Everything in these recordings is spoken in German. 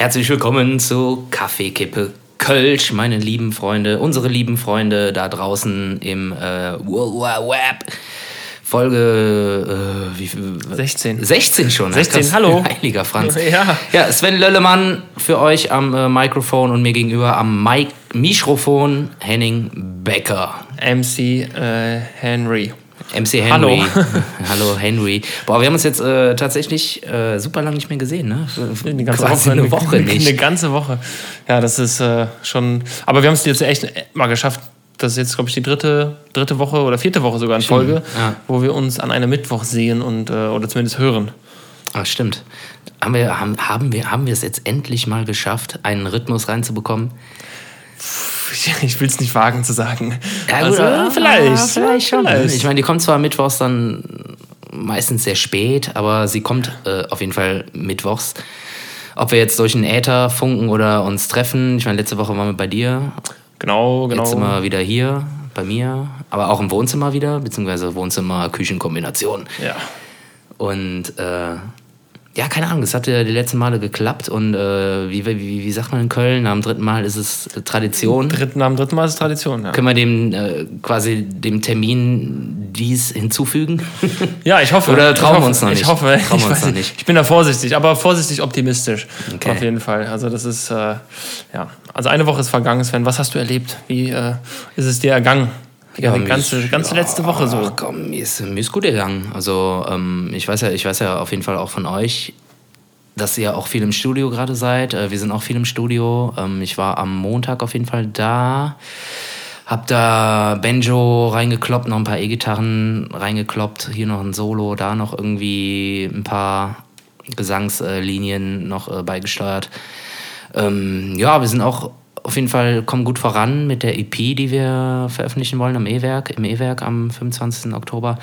Herzlich willkommen zu Kaffeekippe Kölsch, meine lieben Freunde, unsere lieben Freunde da draußen im äh, World Wide Web. Folge äh, wie viel? 16. 16 schon. 16, Krass. hallo. Heiliger Franz. Ja. Ja, Sven Löllemann für euch am äh, Mikrofon und mir gegenüber am Mic Mikrofon Henning Becker. MC äh, Henry. MC Henry. Hallo. Hallo Henry. Boah, wir haben uns jetzt äh, tatsächlich äh, super lang nicht mehr gesehen, ne? Eine ganze Quasi Woche. eine Woche nicht. Eine ganze Woche. Ja, das ist äh, schon. Aber wir haben es jetzt echt mal geschafft. Das ist jetzt, glaube ich, die dritte, dritte Woche oder vierte Woche sogar in Folge, ja. wo wir uns an einem Mittwoch sehen und äh, oder zumindest hören. Ah, stimmt. Haben wir, haben, haben, wir, haben wir es jetzt endlich mal geschafft, einen Rhythmus reinzubekommen? Ich will es nicht wagen zu sagen. Ja, Also, äh, vielleicht. vielleicht schon. Vielleicht. Ich meine, die kommt zwar mittwochs dann meistens sehr spät, aber sie kommt äh, auf jeden Fall mittwochs. Ob wir jetzt durch den Äther funken oder uns treffen. Ich meine, letzte Woche waren wir bei dir. Genau, genau. Jetzt sind wir wieder hier bei mir, aber auch im Wohnzimmer wieder, beziehungsweise Wohnzimmer-Küchen-Kombination. Ja. Und äh, ja, keine Ahnung, es hat ja die letzten Male geklappt und äh, wie, wie, wie sagt man in Köln, dem dritten Mal ist es äh, Tradition. Dritten, am dritten Mal ist es Tradition. Ja. Können wir dem äh, quasi dem Termin dies hinzufügen? Ja, ich hoffe. Oder trauen wir uns noch nicht? Ich hoffe, Trauen ich, wir uns noch nicht. nicht. ich bin da vorsichtig, aber vorsichtig optimistisch. Okay. Auf jeden Fall. Also das ist, äh, ja. Also eine Woche ist vergangen, Sven. Was hast du erlebt? Wie äh, ist es dir ergangen? Ja, die ganze, ganze letzte Woche so. Ach komm, mir ist, mir ist gut gegangen. Also ähm, ich weiß ja, ich weiß ja auf jeden Fall auch von euch, dass ihr auch viel im Studio gerade seid. Äh, wir sind auch viel im Studio. Ähm, ich war am Montag auf jeden Fall da. Hab da Banjo reingekloppt, noch ein paar E-Gitarren reingekloppt, hier noch ein Solo, da noch irgendwie ein paar Gesangslinien noch äh, beigesteuert. Ähm, ja, wir sind auch auf jeden Fall, kommen gut voran mit der EP, die wir veröffentlichen wollen am E-Werk, im E-Werk am 25. Oktober.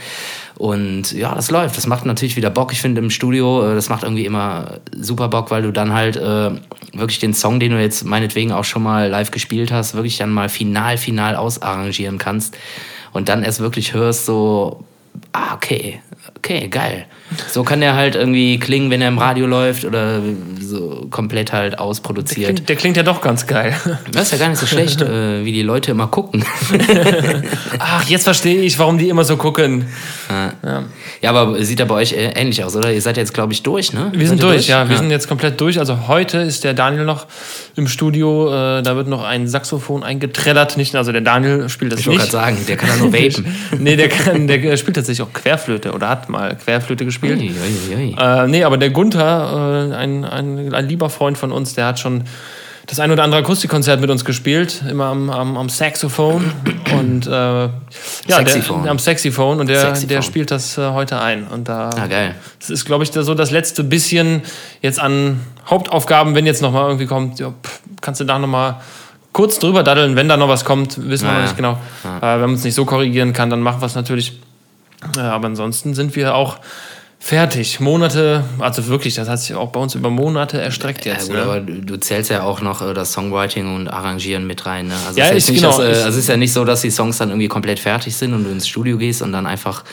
Und ja, das läuft. Das macht natürlich wieder Bock. Ich finde im Studio, äh, das macht irgendwie immer super Bock, weil du dann halt äh, wirklich den Song, den du jetzt meinetwegen auch schon mal live gespielt hast, wirklich dann mal final, final ausarrangieren kannst. Und dann erst wirklich hörst, so, ah, okay, okay, geil. So kann der halt irgendwie klingen, wenn er im Radio läuft oder so komplett halt ausproduziert. Klingt, der klingt ja doch ganz geil. Das ist ja gar nicht so schlecht, äh, wie die Leute immer gucken. Ach, jetzt verstehe ich, warum die immer so gucken. ja, aber sieht ja bei euch äh, ähnlich aus, oder? Ihr seid jetzt, glaube ich, durch, ne? Wir sind ihr durch, ja. Wir sind jetzt komplett durch. Also heute ist der Daniel noch im Studio. Äh, da wird noch ein Saxophon eingetrellert. Nicht, also der Daniel spielt das Ich wollte nicht. gerade sagen, der kann ja nur vapen. nee, der, kann, der spielt tatsächlich auch Querflöte oder hat mal Querflöte gespielt. Ui, ui, ui. Äh, nee, aber der Gunther, äh, ein, ein, ein lieber Freund von uns, der hat schon das ein oder andere Akustikkonzert mit uns gespielt, immer am, am, am Saxophon und äh, ja, Saxiphone. Der, am Saxiphone und der, der spielt das äh, heute ein. Und da Ah, geil. das ist, glaube ich, da so das letzte bisschen jetzt an Hauptaufgaben, wenn jetzt nochmal irgendwie kommt, ja, pff, kannst du da nochmal kurz drüber daddeln, wenn da noch was kommt, wissen wir Ja, noch ja. nicht genau. Äh, wenn man es nicht so korrigieren kann, dann machen wir es natürlich. Äh, aber ansonsten sind wir auch fertig. Monate, also wirklich, das hat sich auch bei uns über Monate erstreckt Ja, jetzt. gut, ne? aber du zählst ja auch noch äh, das Songwriting und Arrangieren mit rein. Ne? Also Ja, es ist, genau, dass, äh, also ist ja nicht so, dass die Songs dann irgendwie komplett fertig sind und du ins Studio gehst und dann einfach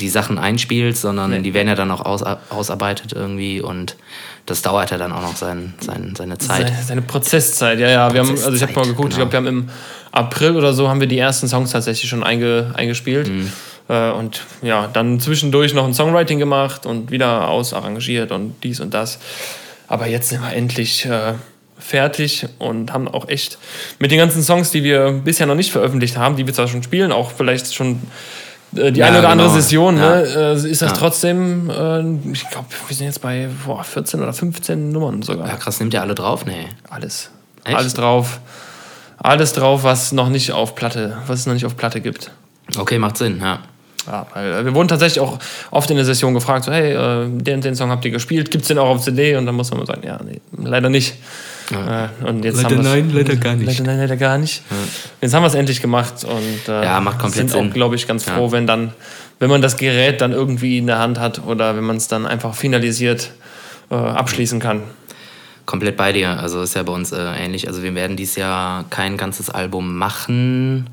die Sachen einspielst, sondern die werden ja dann auch aus, ausarbeitet irgendwie und das dauert ja dann auch noch sein, sein, seine Zeit. Seine, seine Prozesszeit, ja, ja. Wir haben, also ich habe mal geguckt, ich genau. glaube, wir haben im April oder so haben wir die ersten Songs tatsächlich schon einge, eingespielt. Mhm. Äh, und ja, dann zwischendurch noch ein Songwriting gemacht und wieder ausarrangiert und dies und das. Aber jetzt sind wir endlich äh, fertig und haben auch echt mit den ganzen Songs, die wir bisher noch nicht veröffentlicht haben, die wir zwar schon spielen, auch vielleicht schon die Ja, eine oder andere genau. Session, Ja. ne, äh, ist das Ja. trotzdem, äh, ich glaube, wir sind jetzt bei boah, 14 oder 15 Nummern sogar. Ja, krass, nimmt ihr alle drauf? Nee. Alles. Echt? Alles drauf. Alles drauf, was noch nicht auf Platte, was es noch nicht auf Platte gibt. Okay, macht Sinn, ja. Ja, weil äh, wir wurden tatsächlich auch oft in der Session gefragt, so, hey, äh, den, den Song habt ihr gespielt, gibt's den auch auf CD? Und dann muss man sagen, ja, nee, leider nicht. Äh, und jetzt Leider haben nein, leider gar nicht. Leider nein, leider gar nicht. Jetzt haben wir es endlich gemacht und äh, Ja, macht komplett sind auch, glaube ich, ganz froh, wenn dann, wenn man das Gerät dann irgendwie in der Hand hat oder wenn man es dann einfach finalisiert äh, abschließen kann. Komplett bei dir. Also ist ja bei uns äh, ähnlich. Also wir werden dieses Jahr kein ganzes Album machen,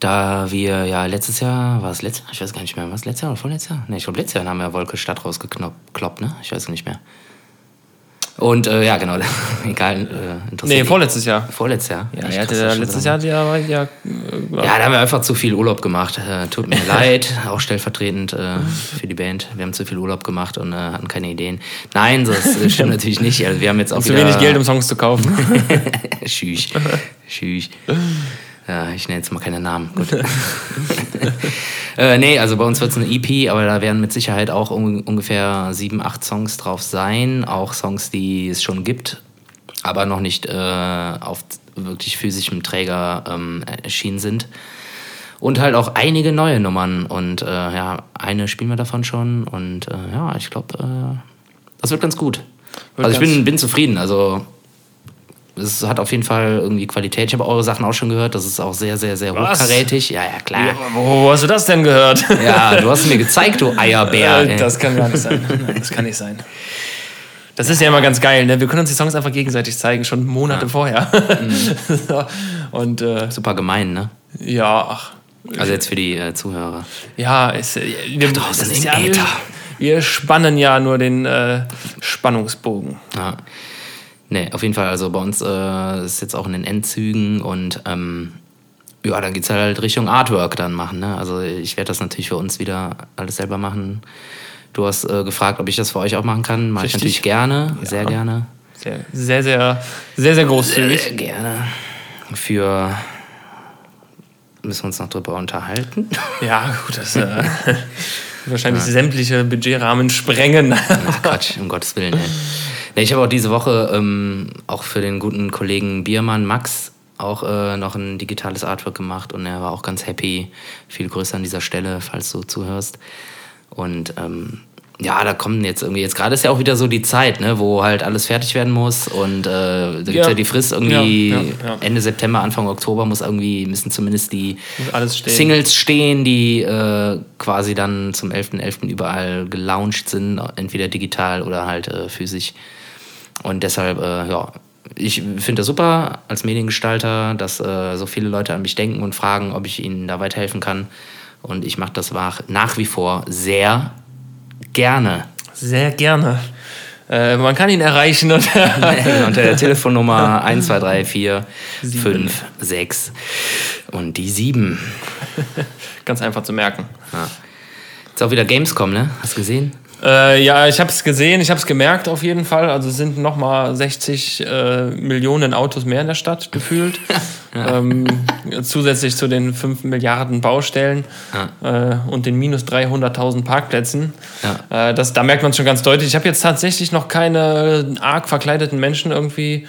da wir ja letztes Jahr, war es letztes Jahr? Ich weiß gar nicht mehr. Was letztes Jahr oder vorletztes Jahr? Ne, ich glaube letztes Jahr haben wir Wolke Stadt rausgekloppt, ne? Ich weiß nicht mehr. Und äh, ja, genau, egal, äh, interessiert. Nee, vorletztes Jahr. Vorletztes Jahr. Ja, das schon letztes Jahr, ja, ja, Ja, da haben wir einfach zu viel Urlaub gemacht. Äh, tut mir leid, auch stellvertretend äh, für die Band. Wir haben zu viel Urlaub gemacht und äh, hatten keine Ideen. Nein, das stimmt natürlich nicht. Also wir haben jetzt auch zu wieder wenig Geld, um Songs zu kaufen. Schüch. Schüch. Ja, ich nenne jetzt mal keine Namen. Gut. äh, nee, also bei uns wird es eine EP, aber da werden mit Sicherheit auch un ungefähr sieben, acht Songs drauf sein. Auch Songs, die es schon gibt, aber noch nicht äh, auf wirklich physischem Träger ähm, erschienen sind. Und halt auch einige neue Nummern. Und äh, ja, eine spielen wir davon schon. Und äh, ja, ich glaube, äh, das wird ganz gut. also ich bin, bin zufrieden. Also es hat auf jeden Fall irgendwie Qualität. Ich habe eure Sachen auch schon gehört. Das ist auch sehr, sehr, sehr Was? hochkarätig. Ja, ja, klar. Wo, wo hast du das denn gehört? Ja, du hast mir gezeigt, du Eierbär. Äh, das kann gar nicht sein. Das kann nicht sein. Das ist ja immer ganz geil, ne? Wir können uns die Songs einfach gegenseitig zeigen, schon Monate vorher. So. Und äh, Super gemein, ne? ja, ach, Also jetzt für die äh, Zuhörer. ja, es, äh, wir, das ist ja, wir, wir spannen ja nur den äh, Spannungsbogen. Ja. Nee, auf jeden Fall. Also bei uns äh, ist jetzt auch in den Endzügen und ähm, ja, dann geht's halt Richtung Artwork dann machen. Ne? Also ich werde das natürlich für uns wieder alles selber machen. Du hast äh, gefragt, ob ich das für euch auch machen kann. Mache ich natürlich gerne, sehr gerne. Sehr, sehr, sehr, sehr, sehr großzügig. Sehr gerne. Für müssen wir uns noch drüber unterhalten. Ja, gut, das äh, wahrscheinlich sämtliche Budgetrahmen sprengen. Ach Quatsch, um Gottes Willen. Ey. Ich habe auch diese Woche ähm, auch für den guten Kollegen Biermann Max auch äh, noch ein digitales Artwork gemacht und er war auch ganz happy. Viel größer an dieser Stelle, falls du zuhörst. Und ähm, ja, da kommen jetzt irgendwie, jetzt gerade ist ja auch wieder so die Zeit, ne, wo halt alles fertig werden muss und äh, da gibt es ja. Ja. die Frist irgendwie Ja, ja. Ende September, Anfang Oktober muss irgendwie, müssen zumindest die stehen. Singles stehen, die äh, quasi dann zum 11.11. überall gelauncht sind, entweder digital oder halt äh, physisch. Und deshalb, äh, ja, ich finde das super als Mediengestalter, dass äh, so viele Leute an mich denken und fragen, ob ich ihnen da weiterhelfen kann. Und ich mache das nach, nach wie vor sehr gerne. Sehr gerne. Äh, man kann ihn erreichen unter Unter der Telefonnummer 1234 5 6 und die 7. ganz einfach zu merken. Ist auch wieder Gamescom, ne? Hast du gesehen? Äh, ja, ich habe es gesehen, ich habe es gemerkt auf jeden Fall. Also es sind nochmal 60 äh, Millionen Autos mehr in der Stadt gefühlt. ähm, zusätzlich zu den 5 Milliarden Baustellen äh, und den minus 300.000 Parkplätzen. Äh, das, da merkt man es schon ganz deutlich. Ich habe jetzt tatsächlich noch keine arg verkleideten Menschen irgendwie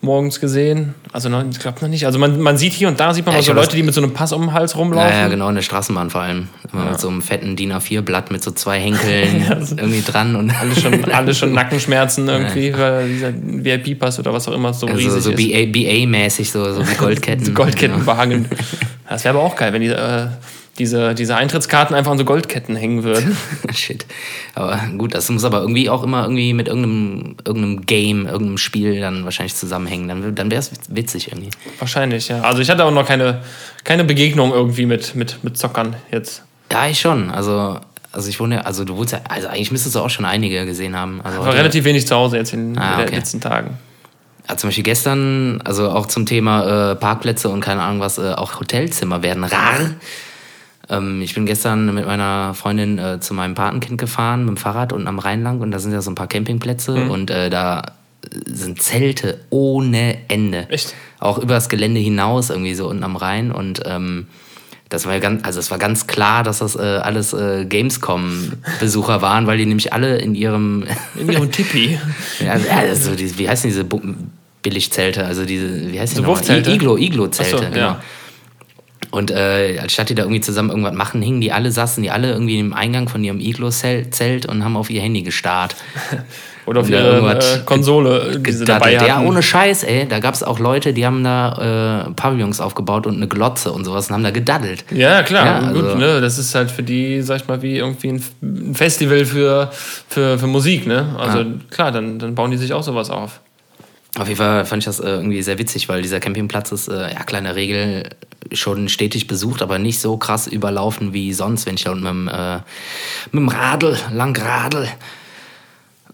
morgens gesehen. Also noch, ich glaube noch nicht. Also man, man sieht hier und da, sieht man Ja, mal so Leute, die mit so einem Pass um den Hals Ja, rumlaufen. ja, genau, in der Straßenbahn vor allem. Immer mit so einem fetten DIN A4-Blatt mit so zwei Henkeln irgendwie dran und Alle schon, alle schon Nackenschmerzen irgendwie, weil dieser VIP-Pass oder was auch immer so also riesig so ist. BA BA-mäßig, so, so wie Goldketten. So Goldketten behangen. Das wäre aber auch geil, wenn die, äh, diese, diese Eintrittskarten einfach an so Goldketten hängen würden. Shit. Aber gut, das muss aber irgendwie auch immer irgendwie mit irgendeinem, irgendeinem Game, irgendeinem Spiel dann wahrscheinlich zusammenhängen. Dann, dann wäre es witzig irgendwie. Wahrscheinlich, ja. Also ich hatte auch noch keine, keine Begegnung irgendwie mit, mit, mit Zockern jetzt. Ja, ich schon. Also, also ich wohne ja, also du wohnst ja, also eigentlich müsstest du auch schon einige gesehen haben. Also heute- relativ wenig zu Hause jetzt in Ah, den okay. letzten Tagen. Ja, zum Beispiel gestern, also auch zum Thema äh, Parkplätze und keine Ahnung was, äh, auch Hotelzimmer werden rar. Ähm, ich bin gestern mit meiner Freundin äh, zu meinem Patenkind gefahren mit dem Fahrrad unten am Rhein lang und da sind ja so ein paar Campingplätze Mhm. und äh, da sind Zelte ohne Ende. Echt? Auch über das Gelände hinaus irgendwie so unten am Rhein und ähm, das war ja ganz, also es war ganz klar, dass das äh, alles äh, Gamescom-Besucher waren, weil die nämlich alle in ihrem In ihrem Tipi. ja, also die, wie heißen diese Billigzelte? Also diese, wie heißt die So? Wurfzelte? Iglo, Iglo-Zelte, so, genau. ja. Und äh, als statt die da irgendwie zusammen irgendwas machen, hingen die alle, saßen die alle irgendwie im Eingang von ihrem Iglo-Zelt und haben auf ihr Handy gestarrt. Oder auf Oder ihre äh, Konsole, die sie dabei hatten. Ja, ohne Scheiß, ey. Da gab es auch Leute, die haben da äh, Pavillons aufgebaut und eine Glotze und sowas und haben da gedaddelt. Ja, klar. Ja, gut, also- ne? Das ist halt für die, sag ich mal, wie irgendwie ein Festival für, für, für Musik, ne? Also klar, dann, dann bauen die sich auch sowas auf. Auf jeden Fall fand ich das äh, irgendwie sehr witzig, weil dieser Campingplatz ist, äh, ja, kleine Regel, schon stetig besucht, aber nicht so krass überlaufen wie sonst, wenn ich da mit dem, äh, mit dem Radl lang radel.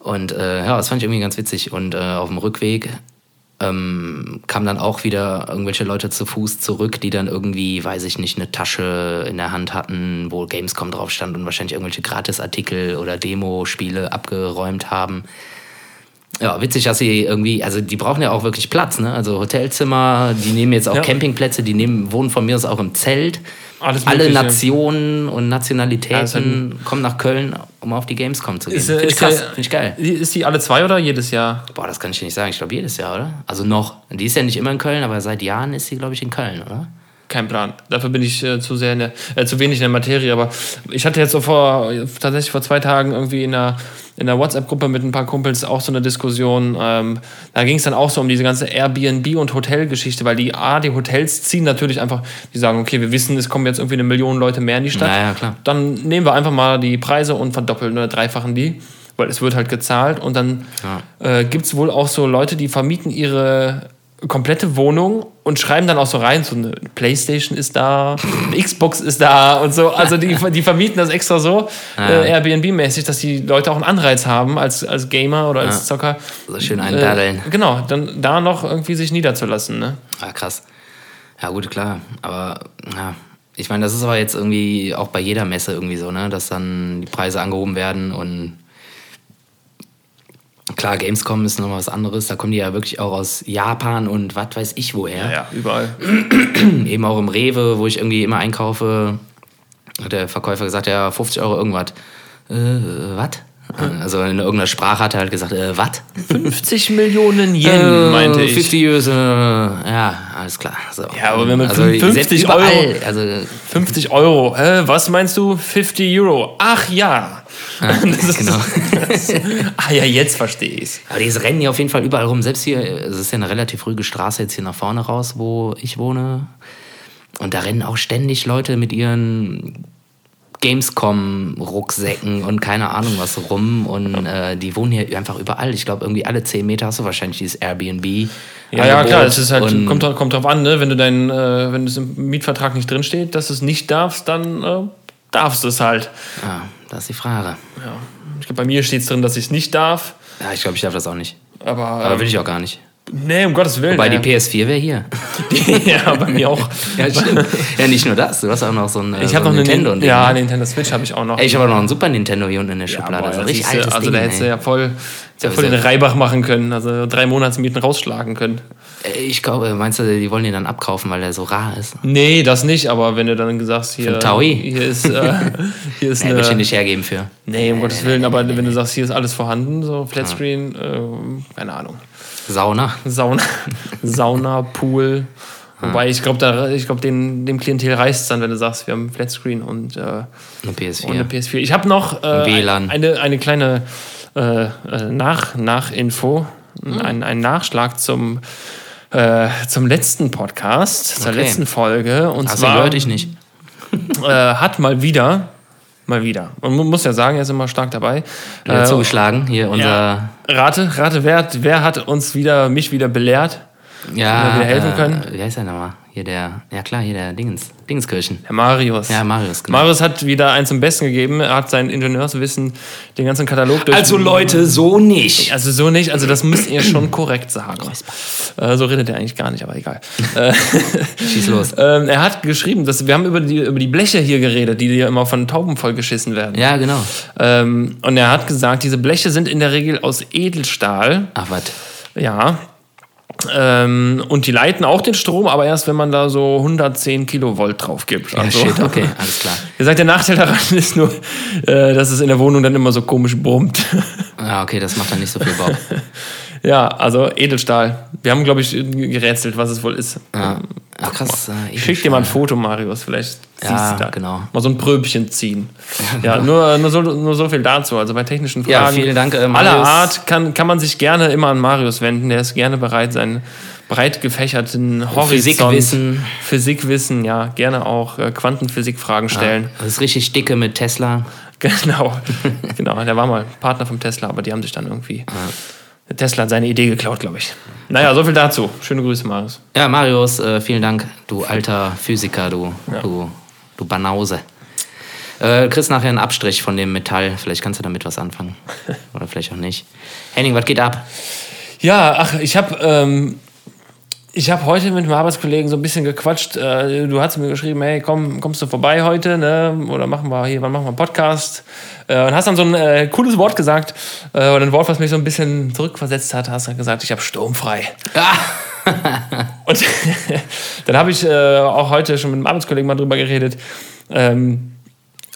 Und äh, ja, das fand ich irgendwie ganz witzig. Und äh, auf dem Rückweg ähm, kamen dann auch wieder irgendwelche Leute zu Fuß zurück, die dann irgendwie, weiß ich nicht, eine Tasche in der Hand hatten, wo Gamescom drauf stand und wahrscheinlich irgendwelche Gratisartikel oder Demo-Spiele abgeräumt haben. Ja, witzig, dass sie irgendwie, also die brauchen ja auch wirklich Platz, ne? Also Hotelzimmer, die nehmen jetzt auch Ja. Campingplätze, die nehmen, wohnen von mir aus auch im Zelt. Alles Alle Mögliche. Nationen und Ja, Nationalitäten kommen nach Köln, um auf die Gamescom zu gehen. Ist, Finde ich krass, ja- finde ich geil. Ist die alle zwei oder jedes Jahr? Boah, das kann ich dir nicht sagen. Ich glaube jedes Jahr, oder? Also noch. Die ist ja nicht immer in Köln, aber seit Jahren ist sie, glaube ich, in Köln, oder? Kein Plan. Dafür bin ich äh, zu sehr in der, äh, zu wenig in der Materie. Aber ich hatte jetzt so vor tatsächlich vor zwei Tagen irgendwie in der, in der WhatsApp-Gruppe mit ein paar Kumpels auch so eine Diskussion. Ähm, da ging es dann auch so um diese ganze Airbnb und Hotelgeschichte, weil die A, die Hotels ziehen natürlich einfach, die sagen, okay, wir wissen, es kommen jetzt irgendwie eine Million Leute mehr in die Stadt. Ja, ja, klar. Dann nehmen wir einfach mal die Preise und verdoppeln oder dreifachen die. Weil es wird halt gezahlt und dann äh, gibt es wohl auch so Leute, die vermieten ihre komplette Wohnung und schreiben dann auch so rein, so eine Playstation ist da, eine Xbox ist da und so. Also die, die vermieten das extra so äh, Airbnb-mäßig, dass die Leute auch einen Anreiz haben als, als Gamer oder als Zocker. So schön einpaddeln. Äh, genau, dann da noch irgendwie sich niederzulassen. Ne? Ah, krass. Ja, gut, klar. Aber ja, ich meine, das ist aber jetzt irgendwie auch bei jeder Messe irgendwie so, ne? Dass dann die Preise angehoben werden und klar, Gamescom ist nochmal was anderes. Da kommen die ja wirklich auch aus Japan und was weiß ich woher. Ja, überall. Eben auch im Rewe, wo ich irgendwie immer einkaufe, hat der Verkäufer gesagt, ja, 50 Euro irgendwas. Äh, was? Also in irgendeiner Sprache hat er halt gesagt, äh, was? 50 Millionen Yen, meinte ich. 50 Years, äh, ja, alles klar. So. Ja, aber wenn man also, 50 selbst überall, Euro- Also, 50 Euro. Hä, was meinst du? 50 Euro. Ach ja. Das ist- genau. ah ja, jetzt verstehe ich's. Aber die rennen hier auf jeden Fall überall rum. Selbst hier, es ist ja eine relativ ruhige Straße jetzt hier nach vorne raus, wo ich wohne. Und da rennen auch ständig Leute mit ihren Gamescom-Rucksäcken und keine Ahnung was rum. Und äh, die wohnen hier einfach überall. Ich glaube, irgendwie alle 10 Meter hast du wahrscheinlich dieses Airbnb. Ja, ja, klar, es ist halt, Und- kommt, drauf- kommt drauf an, ne? wenn du dein, äh, wenn es im Mietvertrag nicht drinsteht, dass du es nicht darfst, dann äh, darfst du es halt. Ja, das ist die Frage. Ja. Ich glaube, bei mir steht es drin, dass ich es nicht darf, Ja, ich glaube, ich darf das auch nicht. aber, Aber will ich auch gar nicht. Nee, um Gottes Willen. Wobei ja. die PS4 wäre hier. ja, bei mir auch. Ja, stimmt. ja, nicht nur das. Du hast auch noch so ein, äh, Ich so habe noch ein eine Nintendo. Nintendo, ja, Nintendo Switch habe ich auch noch. Ey, ich habe noch ein Super Nintendo hier unten in der Ja, Schublade. boah, so ein das richtig altes also Ding. da hättest du ja voll, ja Ja, voll den Reibach machen können, also drei Monatsmieten rausschlagen können. Ich glaube, meinst du, die wollen den dann abkaufen, weil der so rar ist? Nee, das nicht, aber wenn du dann sagst, hier, hier ist, äh, hier ist Nee, will ich eine, nicht hergeben für. nee, um Gottes Willen, aber wenn du sagst, hier ist alles vorhanden, so Flatscreen, äh, keine Ahnung, Sauna. Sauna, Sauna, Pool, wobei ich glaube, da, ich glaube, dem, dem Klientel reicht es dann, wenn du sagst, wir haben Flatscreen und, äh, Eine PS4. und eine PS4. Ich habe noch äh, WLAN. eine, eine kleine äh, äh, Nach, Nachinfo, Hm. ein, ein Nachschlag zum, äh, zum letzten Podcast, zur Okay. letzten Folge. Und du zwar gehört? Ich nicht. äh, hat mal wieder, mal wieder, man mu- muss ja sagen, er ist immer stark dabei. Äh, zugeschlagen. Hier unser. ja, rate, rate, wer, hat- wer hat uns wieder, mich wieder belehrt? Ja. wir wieder helfen äh, können? Wie heißt der nochmal? Hier der. Ja, klar, hier der Dingens. Dingenskirchen. Herr Marius. Ja, Marius, genau. Marius hat wieder eins zum Besten gegeben. Er hat sein Ingenieurswissen, den ganzen Katalog durch. Also, Leute, so nicht. Also so nicht, also das müsst ihr schon korrekt sagen. Äh, so redet er eigentlich gar nicht, aber egal. äh, Schieß los. ähm, er hat geschrieben, dass wir haben über die, über die Bleche hier geredet, die hier immer von Tauben vollgeschissen werden. Ja, genau. Ähm, und er hat gesagt, diese Bleche sind in der Regel aus Edelstahl. Ach, was? Ja. Ähm, und die leiten auch den Strom, aber erst wenn man da so 110 Kilovolt drauf gibt. Ja, Also, shit, okay, alles klar. Er sagt, der Nachteil daran ist nur, äh, dass es in der Wohnung dann immer so komisch brummt. Ja, okay, das macht dann nicht so viel Bock. ja, also Edelstahl. Wir haben, glaube ich, gerätselt, was es wohl ist. Ja. Ach, krass. Äh, Ich schick dir mal ein Foto, Marius. Vielleicht siehst Ja, du da. genau. Mal so ein Pröbchen ziehen. Ja, nur, nur, so, nur so viel dazu. Also bei technischen Fragen Ja, vielen Dank, äh, aller Marius. Art kann, kann man sich gerne immer an Marius wenden. Der ist gerne bereit, seinen breit gefächerten Horizont, Physikwissen. Physikwissen, ja, gerne auch äh, Quantenphysikfragen stellen. Das ist richtig dicke mit Tesla. Genau, genau. Der war mal Partner vom Tesla, aber die haben sich dann irgendwie. Der Tesla hat seine Idee geklaut, glaube ich. Naja, so viel dazu. Schöne Grüße, Marius. Ja, Marius, äh, vielen Dank, du alter Physiker, du, du, du Banause. Äh, kriegst nachher einen Abstrich von dem Metall. Vielleicht kannst du damit was anfangen. Oder vielleicht auch nicht. Henning, was geht ab? Ja, ach, ich habe ähm, ich habe heute mit einem Arbeitskollegen so ein bisschen gequatscht. Äh, du hast mir geschrieben, hey, komm, kommst du vorbei heute, ne? Oder machen wir hier, wann machen wir einen Podcast? Äh, und hast dann so ein äh, cooles Wort gesagt. Äh, und ein Wort, was mich so ein bisschen zurückversetzt hat, hast dann gesagt, ich habe sturmfrei. Ah. und dann habe ich äh, auch heute schon mit einem Arbeitskollegen mal drüber geredet. Ähm,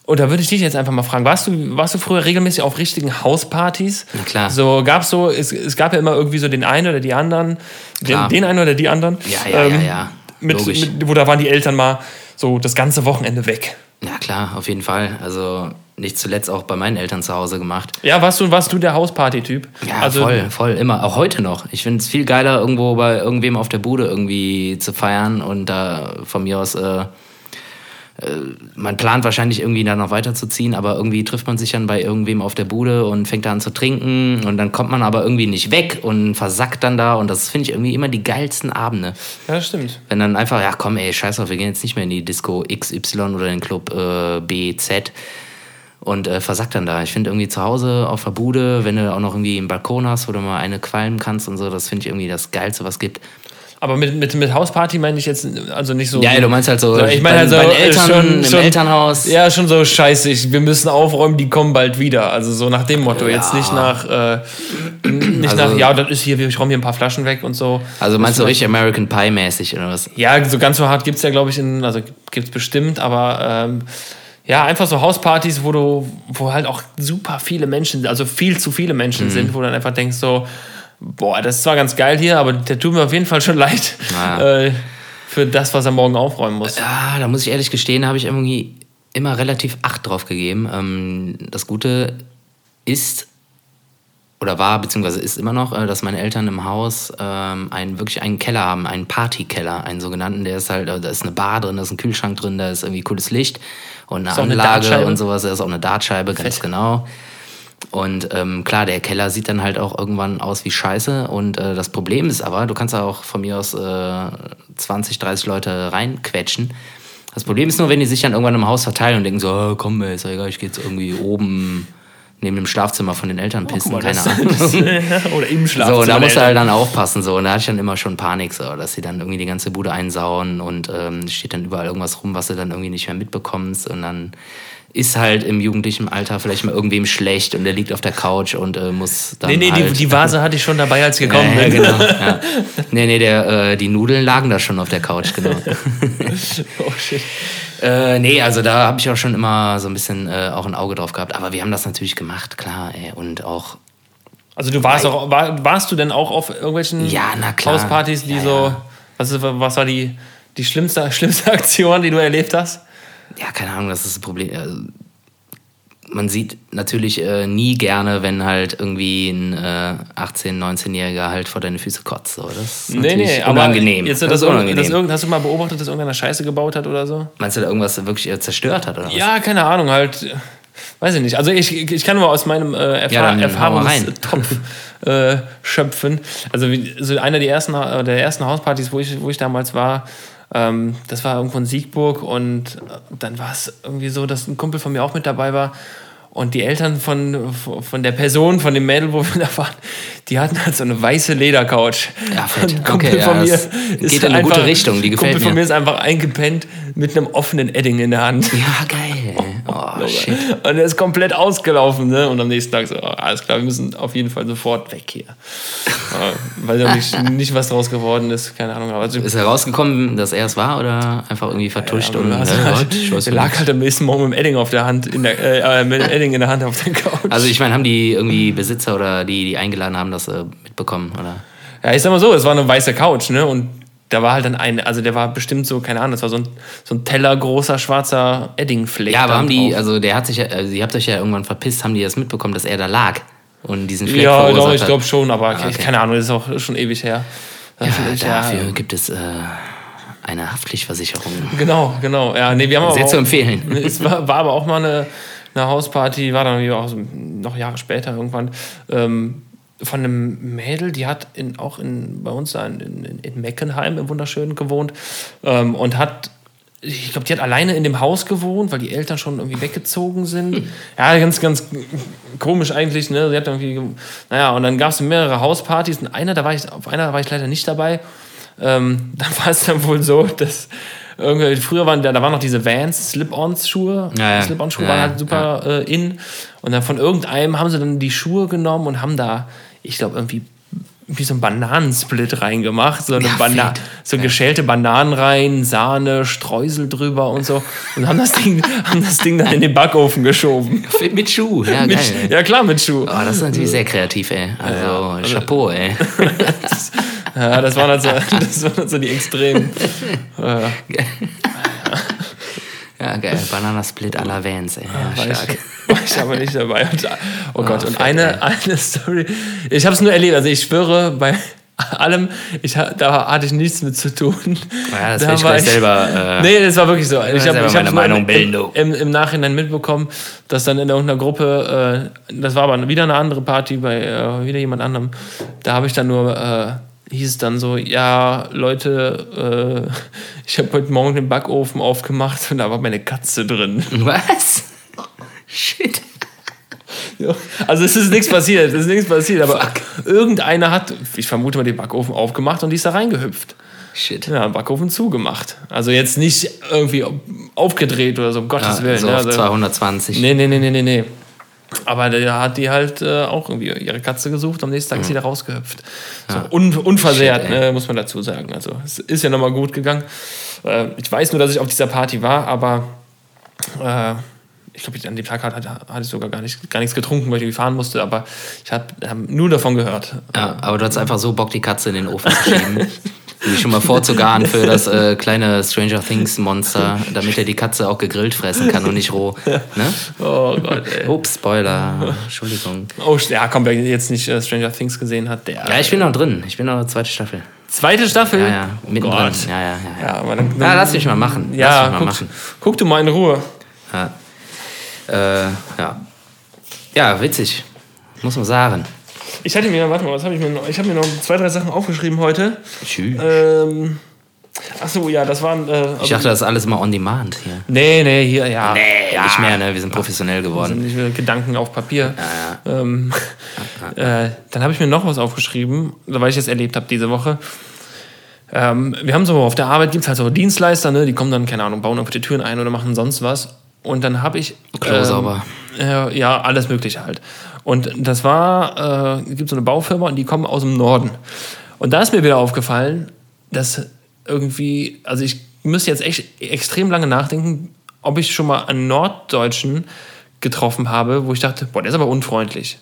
und da würde ich dich jetzt einfach mal fragen, warst du, warst du früher regelmäßig auf richtigen Hauspartys? Na klar. So gab's so, es, es gab ja immer irgendwie so den einen oder die anderen, den, den einen oder die anderen. Ja, ja, ähm, ja, ja. Mit, mit, wo da waren die Eltern mal so das ganze Wochenende weg. Ja, klar, auf jeden Fall. Also nicht zuletzt auch bei meinen Eltern zu Hause gemacht. Ja, warst du, warst du der Hausparty-Typ? Ja, also, voll, voll, immer. Auch heute noch. Ich finde es viel geiler, irgendwo bei irgendwem auf der Bude irgendwie zu feiern und da von mir aus äh, äh, man plant wahrscheinlich irgendwie da noch weiterzuziehen, aber irgendwie trifft man sich dann bei irgendwem auf der Bude und fängt da an zu trinken und dann kommt man aber irgendwie nicht weg und versackt dann da und das finde ich irgendwie immer die geilsten Abende. Ja, das stimmt. Wenn dann einfach, ja komm ey, scheiß drauf, wir gehen jetzt nicht mehr in die Disco XY oder den Club äh, B, Z und äh, versackt dann da. Ich finde irgendwie zu Hause auf der Bude, wenn du auch noch irgendwie einen Balkon hast, wo du mal eine qualmen kannst und so, das finde ich irgendwie das Geilste, was gibt. Aber mit, mit, mit Hausparty meine ich jetzt also nicht so. Ja, du meinst halt so. so ich meine halt so bei Eltern schon, im schon, Elternhaus. Ja, schon so scheiße. Ich, wir müssen aufräumen, die kommen bald wieder. Also so nach dem Motto. Ja. Jetzt nicht nach, äh, nicht Also- nach, ja, das ist hier, ich räume hier ein paar Flaschen weg und so. Also meinst du richtig American Pie mäßig oder was? Ja, so ganz so hart gibt es ja, glaube ich, in, also gibt es bestimmt, aber ähm, ja, einfach so Hauspartys, wo du, wo halt auch super viele Menschen, also viel zu viele Menschen Mhm. sind, wo du dann einfach denkst so, boah, das ist zwar ganz geil hier, aber der tut mir auf jeden Fall schon leid Ja. äh, für das, was er morgen aufräumen muss. Ja, da muss ich ehrlich gestehen, da habe ich irgendwie immer relativ Acht drauf gegeben. Ähm, das Gute ist oder war, beziehungsweise ist immer noch, äh, dass meine Eltern im Haus ähm, einen, wirklich einen Keller haben, einen Partykeller, einen sogenannten. Der ist halt, äh, da ist eine Bar drin, da ist ein Kühlschrank drin, da ist irgendwie cooles Licht und eine Ist eine Anlage Dartscheibe? und sowas. Da ist auch eine Dartscheibe, ganz Fett. genau. Und ähm, klar, der Keller sieht dann halt auch irgendwann aus wie Scheiße. Und äh, das Problem ist aber, du kannst da auch von mir aus äh, 20, 30 Leute reinquetschen. Das Problem ist nur, wenn die sich dann irgendwann im Haus verteilen und denken so, oh, komm, ey, ist ja egal, ich gehe jetzt irgendwie oben neben dem Schlafzimmer von den Eltern pissen, Oh, mal, keine Ahnung. Oder im Schlafzimmer. So, und da musst du halt dann aufpassen. So. Und da hatte ich dann immer schon Panik, so, dass sie dann irgendwie die ganze Bude einsauen und ähm, steht dann überall irgendwas rum, was du dann irgendwie nicht mehr mitbekommst. Und dann ist halt im jugendlichen Alter vielleicht mal irgendwem schlecht und der liegt auf der Couch und äh, muss dann. Nee, nee, halt die, die Vase hatte ich schon dabei, als ich gekommen ja, bin. genau. Ja. Nee, nee, der, äh, die Nudeln lagen da schon auf der Couch, genau. oh shit. Äh, nee, also da habe ich auch schon immer so ein bisschen äh, auch ein Auge drauf gehabt. Aber wir haben das natürlich gemacht, klar. Ey. Und auch, Also du warst auch, war, warst du denn auch auf irgendwelchen Ja. Hauspartys, die Ja, so, ja. Was, ist, was war die, die schlimmste, schlimmste Aktion, die du erlebt hast? ja, keine Ahnung, das ist das Problem. Also, man sieht natürlich äh, nie gerne, wenn halt irgendwie ein äh, 18-, 19-Jähriger halt vor deine Füße kotzt. So. Das ist natürlich unangenehm. Jetzt, das das ist unangenehm. Das, irgend- hast du mal beobachtet, dass irgendeiner Scheiße gebaut hat oder so? Meinst du, da irgendwas wirklich äh, zerstört hat? Oder was? Ja, keine Ahnung, halt. äh, Weiß ich nicht. Also ich, ich kann nur aus meinem äh, Erfahr Ja. Erfahrungstopf äh, schöpfen. Also wie, so einer der ersten, äh, der ersten Hauspartys, wo ich, wo ich damals war, ähm, das war irgendwo in Siegburg und äh, dann war es irgendwie so, dass ein Kumpel von mir auch mit dabei war. Und die Eltern von, von der Person, von dem Mädel, wo wir da waren, die hatten halt so eine weiße Ledercouch. Ja, fett. Ein Kumpel Okay, ja, von mir das ist geht in eine gute Richtung, die gefällt Kumpel von mir. mir ist einfach eingepennt mit einem offenen Edding in der Hand. Ja, geil. Oh, shit. Und er ist komplett ausgelaufen, ne? Und am nächsten Tag so, oh, alles klar, wir müssen auf jeden Fall sofort weg hier. Ja, Weil da nicht, nicht was draus geworden ist, keine Ahnung. Aber Ist herausgekommen, dass er es war oder einfach irgendwie vertuscht aber und. äh, halt, nicht. lag halt am nächsten Morgen mit dem Edding auf der Hand, in der, äh, äh, mit dem Edding in der Hand auf der Couch. Also ich meine, haben die irgendwie Besitzer oder die, die eingeladen haben, das äh, mitbekommen, oder? Ja, ich sag mal so, es war eine weiße Couch, ne? Und da war halt dann ein, also der war bestimmt so, keine Ahnung, das war so ein, so ein tellergroßer schwarzer Eddingfleck. Ja, aber haben die, also der hat sich ja, also ihr habt euch ja irgendwann verpisst, haben die das mitbekommen, dass er da lag und diesen Fleck Ja, verursacht doch, ich glaube schon, aber Ah, okay. keine Ahnung, das ist auch schon ewig her. Schon Ja, ewig her. dafür gibt es äh, eine Haftpflichtversicherung. Genau, genau. Ja, nee, wir haben Sehr auch, zu empfehlen. Es war, war aber auch mal eine, eine Hausparty, war dann auch noch Jahre später irgendwann, ähm, von einem Mädel, die hat in, auch in, bei uns in, in, in Meckenheim im Wunderschönen gewohnt ähm, und hat ich glaube, die hat alleine in dem Haus gewohnt, weil die Eltern schon irgendwie weggezogen sind. Ja, ganz, ganz komisch eigentlich. Ne? Sie hat irgendwie, naja, und dann gab es mehrere Hauspartys. Und einer, da war ich, auf einer war ich leider nicht dabei. Ähm, da war es dann wohl so, dass irgendwie, früher waren da, da waren noch diese Vans, Slip-Ons-Schuhe. Ja, ja. Slip-On-Schuhe Ja, waren halt super äh, in. Und dann von irgendeinem haben sie dann die Schuhe genommen und haben da, ich glaube, irgendwie wie so ein Bananensplit reingemacht, so, eine Ja, Bana fett. so geschälte Bananen rein, Sahne, Streusel drüber und so und haben das Ding, haben das Ding dann in den Backofen geschoben. Mit Schuh, ja, Mit, geil. ja klar, mit Schuh. Oh, das ist natürlich sehr kreativ, ey. Also, Chapeau, ey. Ja, das waren halt so, das waren halt so die Extremen. Ja, geil. Bananasplit à la Vans, ey. Ja, stark. Ich, war ich aber nicht dabei. Und, oh Gott, und fett, eine, eine Story. Ich habe es nur erlebt. Also ich schwöre, bei allem, ich, da hatte ich nichts mit zu tun. Ja, das Da ich war gleich selber. Äh, Nee, das war wirklich so. Ich habe meine Meinung bilden, du. im, im Nachhinein mitbekommen, dass dann in irgendeiner Gruppe, äh, das war aber wieder eine andere Party bei äh, wieder jemand anderem, da habe ich dann nur, äh, hieß es dann so, ja, Leute, äh, ich habe heute Morgen den Backofen aufgemacht und da war meine Katze drin. Was? Shit. Ja. Also es ist nichts passiert, es ist nichts passiert, aber irgendeiner hat, ich vermute mal, den Backofen aufgemacht und die ist da reingehüpft. Shit. Ja, Backofen zugemacht. Also jetzt nicht irgendwie aufgedreht oder so, um Gottes Ja, Willen. so ne? auf Also, 220. nee, nee, nee, nee, nee. Aber da hat die halt äh, auch irgendwie ihre Katze gesucht, am nächsten Tag ist sie da rausgehüpft. So, un unversehrt, Shit, ne, muss man dazu sagen. Also es ist ja nochmal gut gegangen. Äh, ich weiß nur, dass ich auf dieser Party war, aber äh, ich glaube, an dem Tag hatte, hatte ich sogar gar, nicht, gar nichts getrunken, weil ich irgendwie fahren musste, aber ich habe hab nur davon gehört. Ja, aber du hast einfach so Bock, die Katze in den Ofen zu schieben. Dich schon mal vorzugaren für das äh, kleine Stranger Things Monster, damit er die Katze auch gegrillt fressen kann und nicht roh. Ne? Oh Gott, ey. Ups, Spoiler. Entschuldigung. Oh, ja, komm, wer jetzt nicht äh, Stranger Things gesehen hat, der. Ja, ich bin noch drin. Ich bin noch in der zweiten Staffel. Zweite Staffel? Ja, ja, mittendrin. Gott. Ja, ja, ja. ja. Ja, aber dann, Ja, lass mich mal machen. Lass Ja, mich mal guck, machen. guck du mal in Ruhe. Ja. Äh, ja. ja, witzig. Muss man sagen. Ich hatte mir, warte mal, was habe ich mir noch? Ich habe mir noch zwei, drei Sachen aufgeschrieben heute. Tschüss. Ähm, ach so, ja, das waren. Äh, also, Ich dachte, das ist alles mal on demand hier. nee, nee, hier, ja. Nee, ja. nicht mehr, ne? Wir sind professionell Das geworden. sind nicht mehr Gedanken auf Papier. Ähm, äh, dann habe ich mir noch was aufgeschrieben, weil ich es erlebt habe diese Woche. Ähm, wir haben so auf der Arbeit gibt es halt so Dienstleister, ne? die kommen dann, keine Ahnung, bauen irgendwelche Türen ein oder machen sonst was. Und dann habe ich. Klo sauber. Äh, ja, alles Mögliche halt. Und das war, äh, gibt so eine Baufirma und die kommen aus dem Norden. Und da ist mir wieder aufgefallen, dass irgendwie, also ich müsste jetzt echt extrem lange nachdenken, ob ich schon mal einen Norddeutschen getroffen habe, wo ich dachte, boah, der ist aber unfreundlich.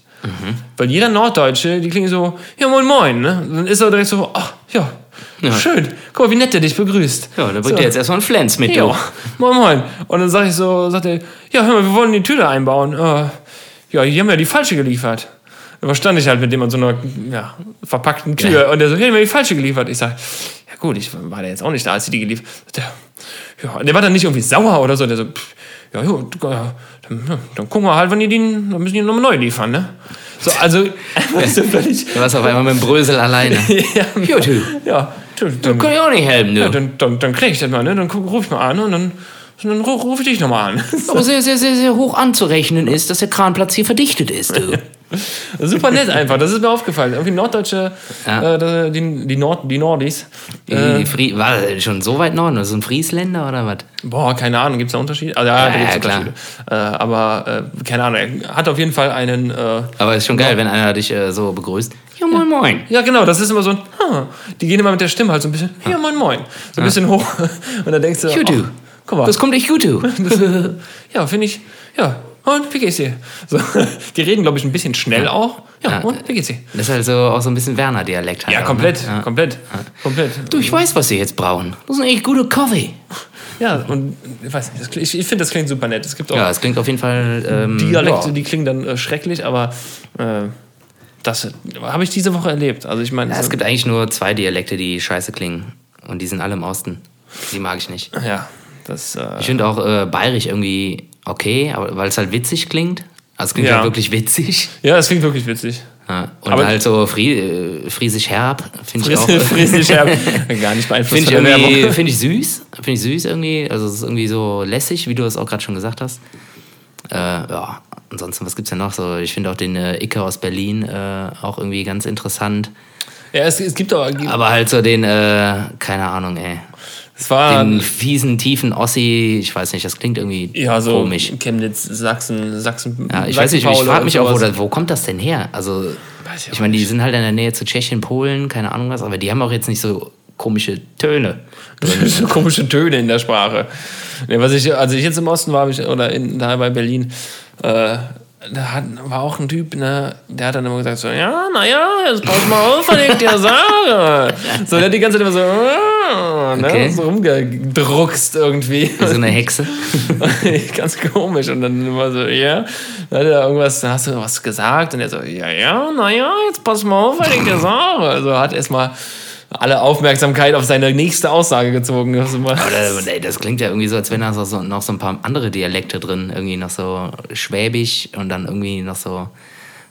Weil jeder Norddeutsche, die klingen so, ja moin moin, ne? Dann ist er direkt so, ach ja, schön, guck mal, wie nett der dich begrüßt. Ja, da bringt so. er jetzt erstmal einen Flens mit, du. Ja, moin moin. Und dann sag ich so, sagt er, ja, hör mal, wir wollen die Tüte einbauen. Äh, ja, die haben ja die falsche geliefert. Da stand ich halt mit dem an so einer ja, verpackten Tür Ja. und der so, ja, die haben die falsche geliefert. Ich sag, ja gut, ich war da jetzt auch nicht da, als sie die geliefert der, ja, und der war dann nicht irgendwie sauer oder so, der so, pff, ja, ja, du, ja, dann, ja, dann gucken wir halt, wenn die die, dann müssen die nochmal neu liefern, ne? So, also, weißt du, völlig, Du warst auf einmal mit dem Brösel alleine. ja, Ja, ja, du, dann, Kann ich auch nicht helfen, ja, du. dann, dann, dann krieg ich das mal, ne? Dann rufe ich mal an und dann, dann ru- rufe ich dich nochmal an. Aber sehr, sehr, sehr, sehr hoch anzurechnen ist, dass der Kranplatz hier verdichtet ist, du. Super nett einfach, das ist mir aufgefallen. Irgendwie Norddeutsche, Ja. äh, da- die, die, Nord, die Nordis. Die Äh, Fri war schon so weit Norden? Das ist ein Friesländer oder was? boah, keine Ahnung, gibt es da Unterschiede? Also, ja, da Ja, gibt's ja, klar. Unterschiede. Äh, aber äh, keine Ahnung, er hat auf jeden Fall einen. Äh, Aber ist schon geil, wenn einer dich äh, so begrüßt. Ja, moin, moin. ja, genau, das ist immer so ein. Ah, die gehen immer mit der Stimme halt so ein bisschen. Ja, moin, moin. So ein bisschen hoch. Und dann denkst du. Ja, ach, guck mal. Das kommt echt gut, du. ja, finde ich. Ja, und wie geht's dir? So, die reden, glaube ich, ein bisschen schnell auch. Ja, Ja. und wie geht's dir? Das ist halt so auch so ein bisschen Werner-Dialekt. Halt Ja, auch, komplett, Ne? Ja. komplett, komplett. Du, ich weiß, was sie jetzt brauchen. Das ist ein echt guter Kaffee. Ja, und ich weiß nicht, ich, ich finde, das klingt super nett. Es gibt auch Ja, es klingt auf jeden Fall. Ähm, Dialekte, ja. die klingen dann äh, schrecklich, aber äh, das habe ich diese Woche erlebt. Also ich meine, Ja, es gibt eigentlich nur zwei Dialekte, die scheiße klingen. Und die sind alle im Osten. Die mag ich nicht. ja, das. Äh, Ich finde auch äh, bayerisch irgendwie okay, aber weil es halt witzig klingt. Also es klingt Ja. halt wirklich witzig. ja, das klingt wirklich witzig. Ja, und Aber- halt so Fri äh, friesisch herb, finde ich auch. Friesisch, ja. Gar nicht beeinflusst Finde ich, irgendwie- find ich süß. Finde ich süß irgendwie. Also es ist irgendwie so lässig, wie du es auch gerade schon gesagt hast. Äh, ja, ansonsten, was gibt's denn noch so? Ich finde auch den äh, Icke aus Berlin äh, auch irgendwie ganz interessant. Ja, es, es gibt auch. Aber halt so den, äh, keine Ahnung, ey. Es war. Den fiesen, tiefen Ossi, ich weiß nicht, das klingt irgendwie ja, so komisch. Chemnitz, Sachsen, Sachsen. Ja, ich weiß nicht, ich frage mich auch, wo, wo kommt das denn her? Also, Weiß ich ich meine, die sind halt in der Nähe zu Tschechien, Polen, keine Ahnung was, aber die haben auch jetzt nicht so komische Töne. so komische Töne in der Sprache. Nee, was ich, als ich jetzt im Osten war, ich, oder in, da bei Berlin, äh, da hat, war auch ein Typ, ne, der hat dann immer gesagt so, ja, naja, jetzt pass mal auf, was ich dir sage. So, der hat die ganze Zeit immer so, ah, ne, Okay. so rumgedruckst irgendwie. Wie so eine Hexe. Ganz komisch. Und dann immer so, ja, dann hat er irgendwas, dann hast du was gesagt und er so, ja, ja, naja, jetzt pass mal auf, was ich dir sage. Also hat erstmal alle Aufmerksamkeit auf seine nächste Aussage gezogen. Das Aber das, ey, das klingt ja irgendwie so, als wären da so, noch so ein paar andere Dialekte drin. Irgendwie noch so Schwäbisch und dann irgendwie noch so,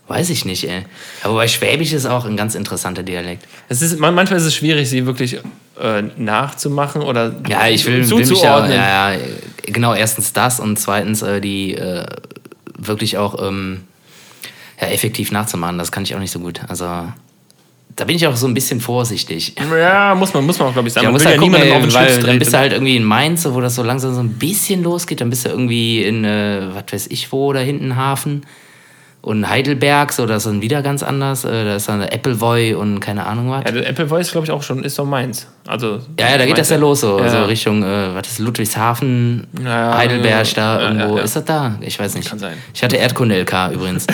weiß ich nicht, ey. Aber bei Schwäbisch ist auch ein ganz interessanter Dialekt. Es ist, man- manchmal ist es schwierig, sie wirklich äh, nachzumachen oder Ja, ich will, will zuzuordnen. ja, ja, genau, erstens das und zweitens äh, die äh, wirklich auch ähm, ja, effektiv nachzumachen. Das kann ich auch nicht so gut. Also da bin ich auch so ein bisschen vorsichtig. Ja, muss man, muss man auch, glaube ich, sagen. Ja, man will halt ja gucken, niemandem auf den ey, weil Schlips dann bist du halt irgendwie in Mainz, wo das so langsam so ein bisschen losgeht. Dann bist du irgendwie in, äh, was weiß ich wo, da hinten Hafen. Und Heidelberg, so, das ist dann wieder ganz anders. Äh, da ist dann Appleboy und keine Ahnung was. Ja, der Apple Voice, glaube ich, auch schon, ist doch meins. Also, Ja, ja, da geht das ja los, so, Ja. so Richtung, äh, was ist Ludwigshafen, Ja, Heidelberg, da irgendwo. Ist das da? Ich weiß nicht. Kann sein. Ich hatte Erdkunde-LK übrigens.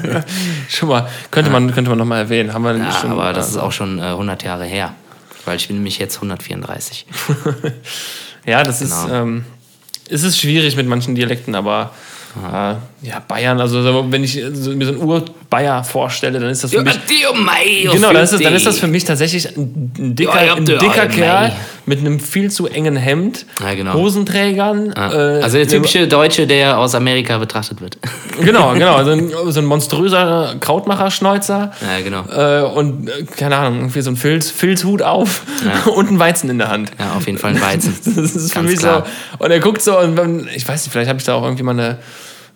Schon mal, könnte man, könnte man nochmal erwähnen. Haben wir ja, schon, aber das ist auch schon äh, 100 Jahre her. Weil ich bin nämlich jetzt 134. Ja, das ist, Genau. ähm, es ist schwierig mit manchen Dialekten, aber äh, ja, Bayern, also so, wenn ich so, mir so einen Ur-Bayer vorstelle, dann ist das für mich. Genau, dann ist, das, dann ist das für mich tatsächlich ein, dicker, ein dicker Kerl mit einem viel zu engen Hemd, Ja, genau. Hosenträgern. Ja. äh, also der einem- typische Deutsche, der aus Amerika betrachtet wird. Genau, genau. So ein, so ein monströser Krautmacher-Schneuzer. ja, genau. Äh, und, äh, keine Ahnung, irgendwie so ein Filz, Filzhut auf Ja. und ein Weizen in der Hand. Ja, auf jeden Fall ein Weizen. Das ist für Ganz mich klar. so. Und er guckt so und wenn, ich weiß nicht, vielleicht habe ich da auch irgendwie mal eine,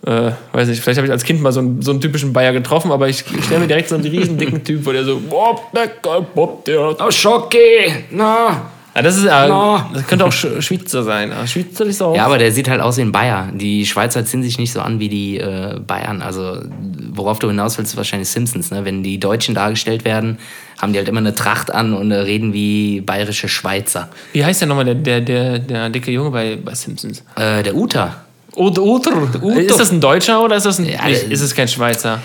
äh, weiß nicht, vielleicht habe ich als Kind mal so einen, so einen typischen Bayer getroffen, aber ich stelle mir direkt so einen riesen dicken Typ, wo der so. Oh, Schocke! Na! Ja, das ist, äh, No. das könnte auch Sch Schweizer sein. Schweizer ist auch. Ja, aber der sieht halt aus wie ein Bayer. Die Schweizer ziehen sich nicht so an wie die äh, Bayern. Also, worauf du hinaus willst, ist wahrscheinlich Simpsons. Ne? Wenn die Deutschen dargestellt werden, haben die halt immer eine Tracht an und äh, reden wie bayerische Schweizer. Wie heißt der nochmal, der, der, der, der dicke Junge bei, bei Simpsons? Äh, der Uta. Oder, oder. Ist das ein Deutscher oder ist das ein. Ja, der- ist es kein Schweizer?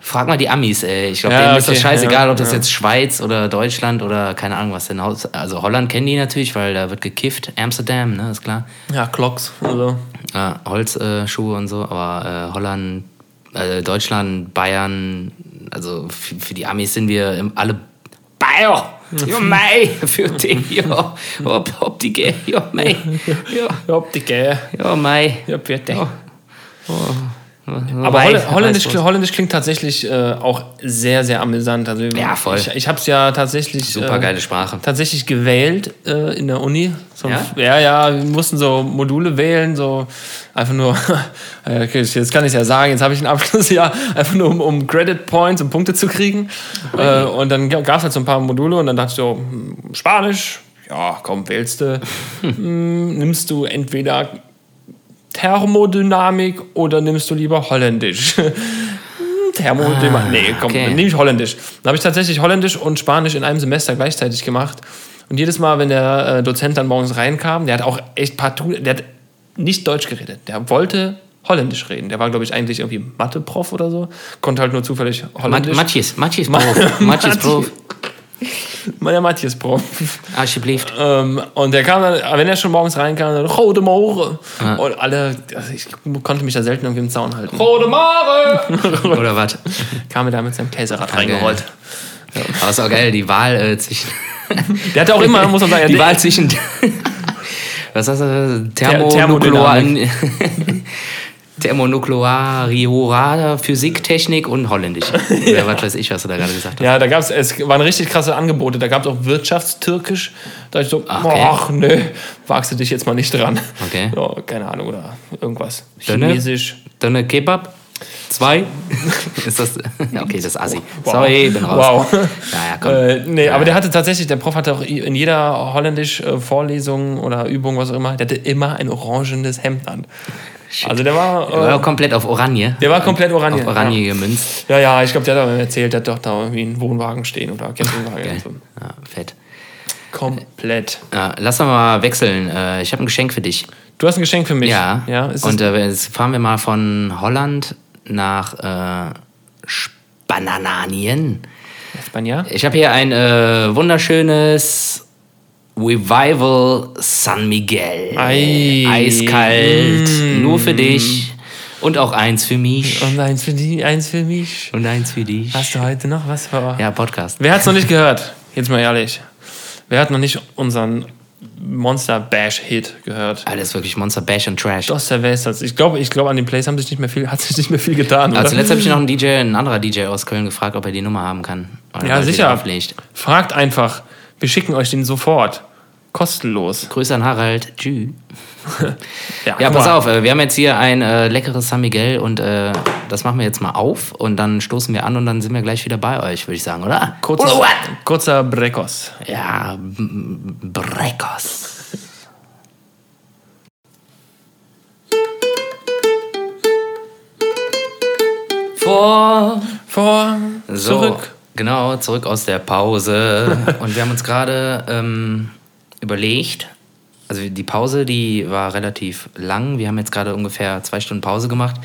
Frag mal die Amis, ey. Ich glaube, Ja, denen ist das okay, scheißegal, ja, ob das jetzt Schweiz oder Deutschland oder keine Ahnung was denn. Also Holland kennen die natürlich, weil da wird gekifft. Amsterdam, ne, ist klar. Ja, Clocks. Also. Ja, Holzschuhe äh, und so, aber äh, Holland, äh, Deutschland, Bayern, also für, für die Amis sind wir alle Bayer, ja mei, für die, ja, ob, ob die, geh, ja mei, ja, Ja, dicke. ja mei. Ja, bitte. Ja. Aber Wei- Holl Holländisch. Holländisch klingt tatsächlich äh, auch sehr, sehr amüsant. Also, Ja, voll. Ich, ich habe es ja tatsächlich. Super äh, geile Sprache. Tatsächlich gewählt äh, in der Uni. So, Ja? ja, ja, wir mussten so Module wählen, so einfach nur, äh, okay, jetzt kann ich ja sagen, jetzt habe ich ein Abschlussjahr, einfach nur um, um Credit Points und Punkte zu kriegen. Äh, und dann gab es halt so ein paar Module und dann dachte ich so, hm, Spanisch, ja, komm, wählst du. Hm, nimmst du entweder Thermodynamik oder nimmst du lieber Holländisch? Hm, Thermodynamik. nee, komm, okay. dann nehme ich Holländisch. Dann habe ich tatsächlich Holländisch und Spanisch in einem Semester gleichzeitig gemacht. Und jedes Mal, wenn der äh, Dozent dann morgens reinkam, der hat auch echt partout, der hat nicht Deutsch geredet. Der wollte Holländisch reden. Der war, glaube ich, eigentlich irgendwie Mathe-Prof oder so. Konnte halt nur zufällig Holländisch. Matjes, Matjes Ma- Prof, Matjes Matjes. Prof, Meiner Matthias-Prof. alsjeblieft. Ähm, und der kam dann, wenn er schon morgens reinkam, dann Rode Morgen. Und alle, also ich konnte mich da selten irgendwie im Zaun halten. Rode Morgen! Oder was? kam er da mit seinem Käserad geil. reingerollt. Aber ist auch geil, die Wahl äh, zwischen. Der hatte auch immer, muss man sagen, Die der- Wahl zwischen. Was heißt das? Ther- Thermonuklearen. Thermonuklear, Physiktechnik und Holländisch. Oder was weiß ich, was du da gerade gesagt hast. Ja, da gab's, es waren richtig krasse Angebote. Da gab es auch Wirtschaftstürkisch. Da ich so, Ach, okay. ach nö, wagst du dich jetzt mal nicht dran. Okay. Ja, keine Ahnung, oder irgendwas. Dönne? Chinesisch. Dönne Kebab? Zwei? ist das. Ja, okay, das ist Assi. Wow. Sorry, bin raus. Wow. Naja, komm. Äh, nee, aber der hatte tatsächlich, der Prof hatte auch in jeder Holländisch-Vorlesung oder Übung, was auch immer, der hatte immer ein orangenes Hemd an. Also der war, Der war äh, komplett auf Oranje. der war komplett orange. Auf Oranje gemünzt. Ja, ja, ich glaube, der hat aber erzählt, der hat doch da irgendwie einen Wohnwagen stehen oder Campingwagen. Geil. so. Ja, fett. Komplett. Ja, lass doch mal wechseln. Äh, Ich habe ein Geschenk für dich. Du hast ein Geschenk für mich. Ja. ja ist Und äh, jetzt fahren wir mal von Holland nach äh, Spananien. Spanier? Ich habe hier ein äh, wunderschönes Revival San Miguel. Ei. Eiskalt. Mm. Nur für dich. Und auch eins für mich. Und eins für, die, eins für mich. Und eins für dich. Hast du heute noch was vor? Ja, Podcast. Wer hat es noch nicht gehört? Jetzt mal ehrlich. Wer hat noch nicht unseren Monster Bash Hit gehört? Alles wirklich Monster Bash und Trash. Doch, hat's. Ich glaube, ich glaube, an den Plays haben sich nicht mehr viel, hat sich nicht mehr viel getan. Oder? Also zuletzt habe ich noch einen DJ, ein anderer DJ aus Köln gefragt, ob er die Nummer haben kann. Ja, sicher. Fragt einfach. Wir schicken euch den sofort. Kostenlos. Grüße an Harald. Tschüss. Ja, guck pass auf, äh, wir haben jetzt hier ein äh, leckeres San Miguel und äh, das machen wir jetzt mal auf und dann stoßen wir an und dann sind wir gleich wieder bei euch, würde ich sagen, oder? Kurzer, what? kurzer Brekos. Ja, Brekos. Vor Vor, so, zurück. Genau, zurück aus der Pause. Und wir haben uns gerade ähm, überlegt, also die Pause, die war relativ lang. Wir haben jetzt gerade ungefähr zwei Stunden Pause gemacht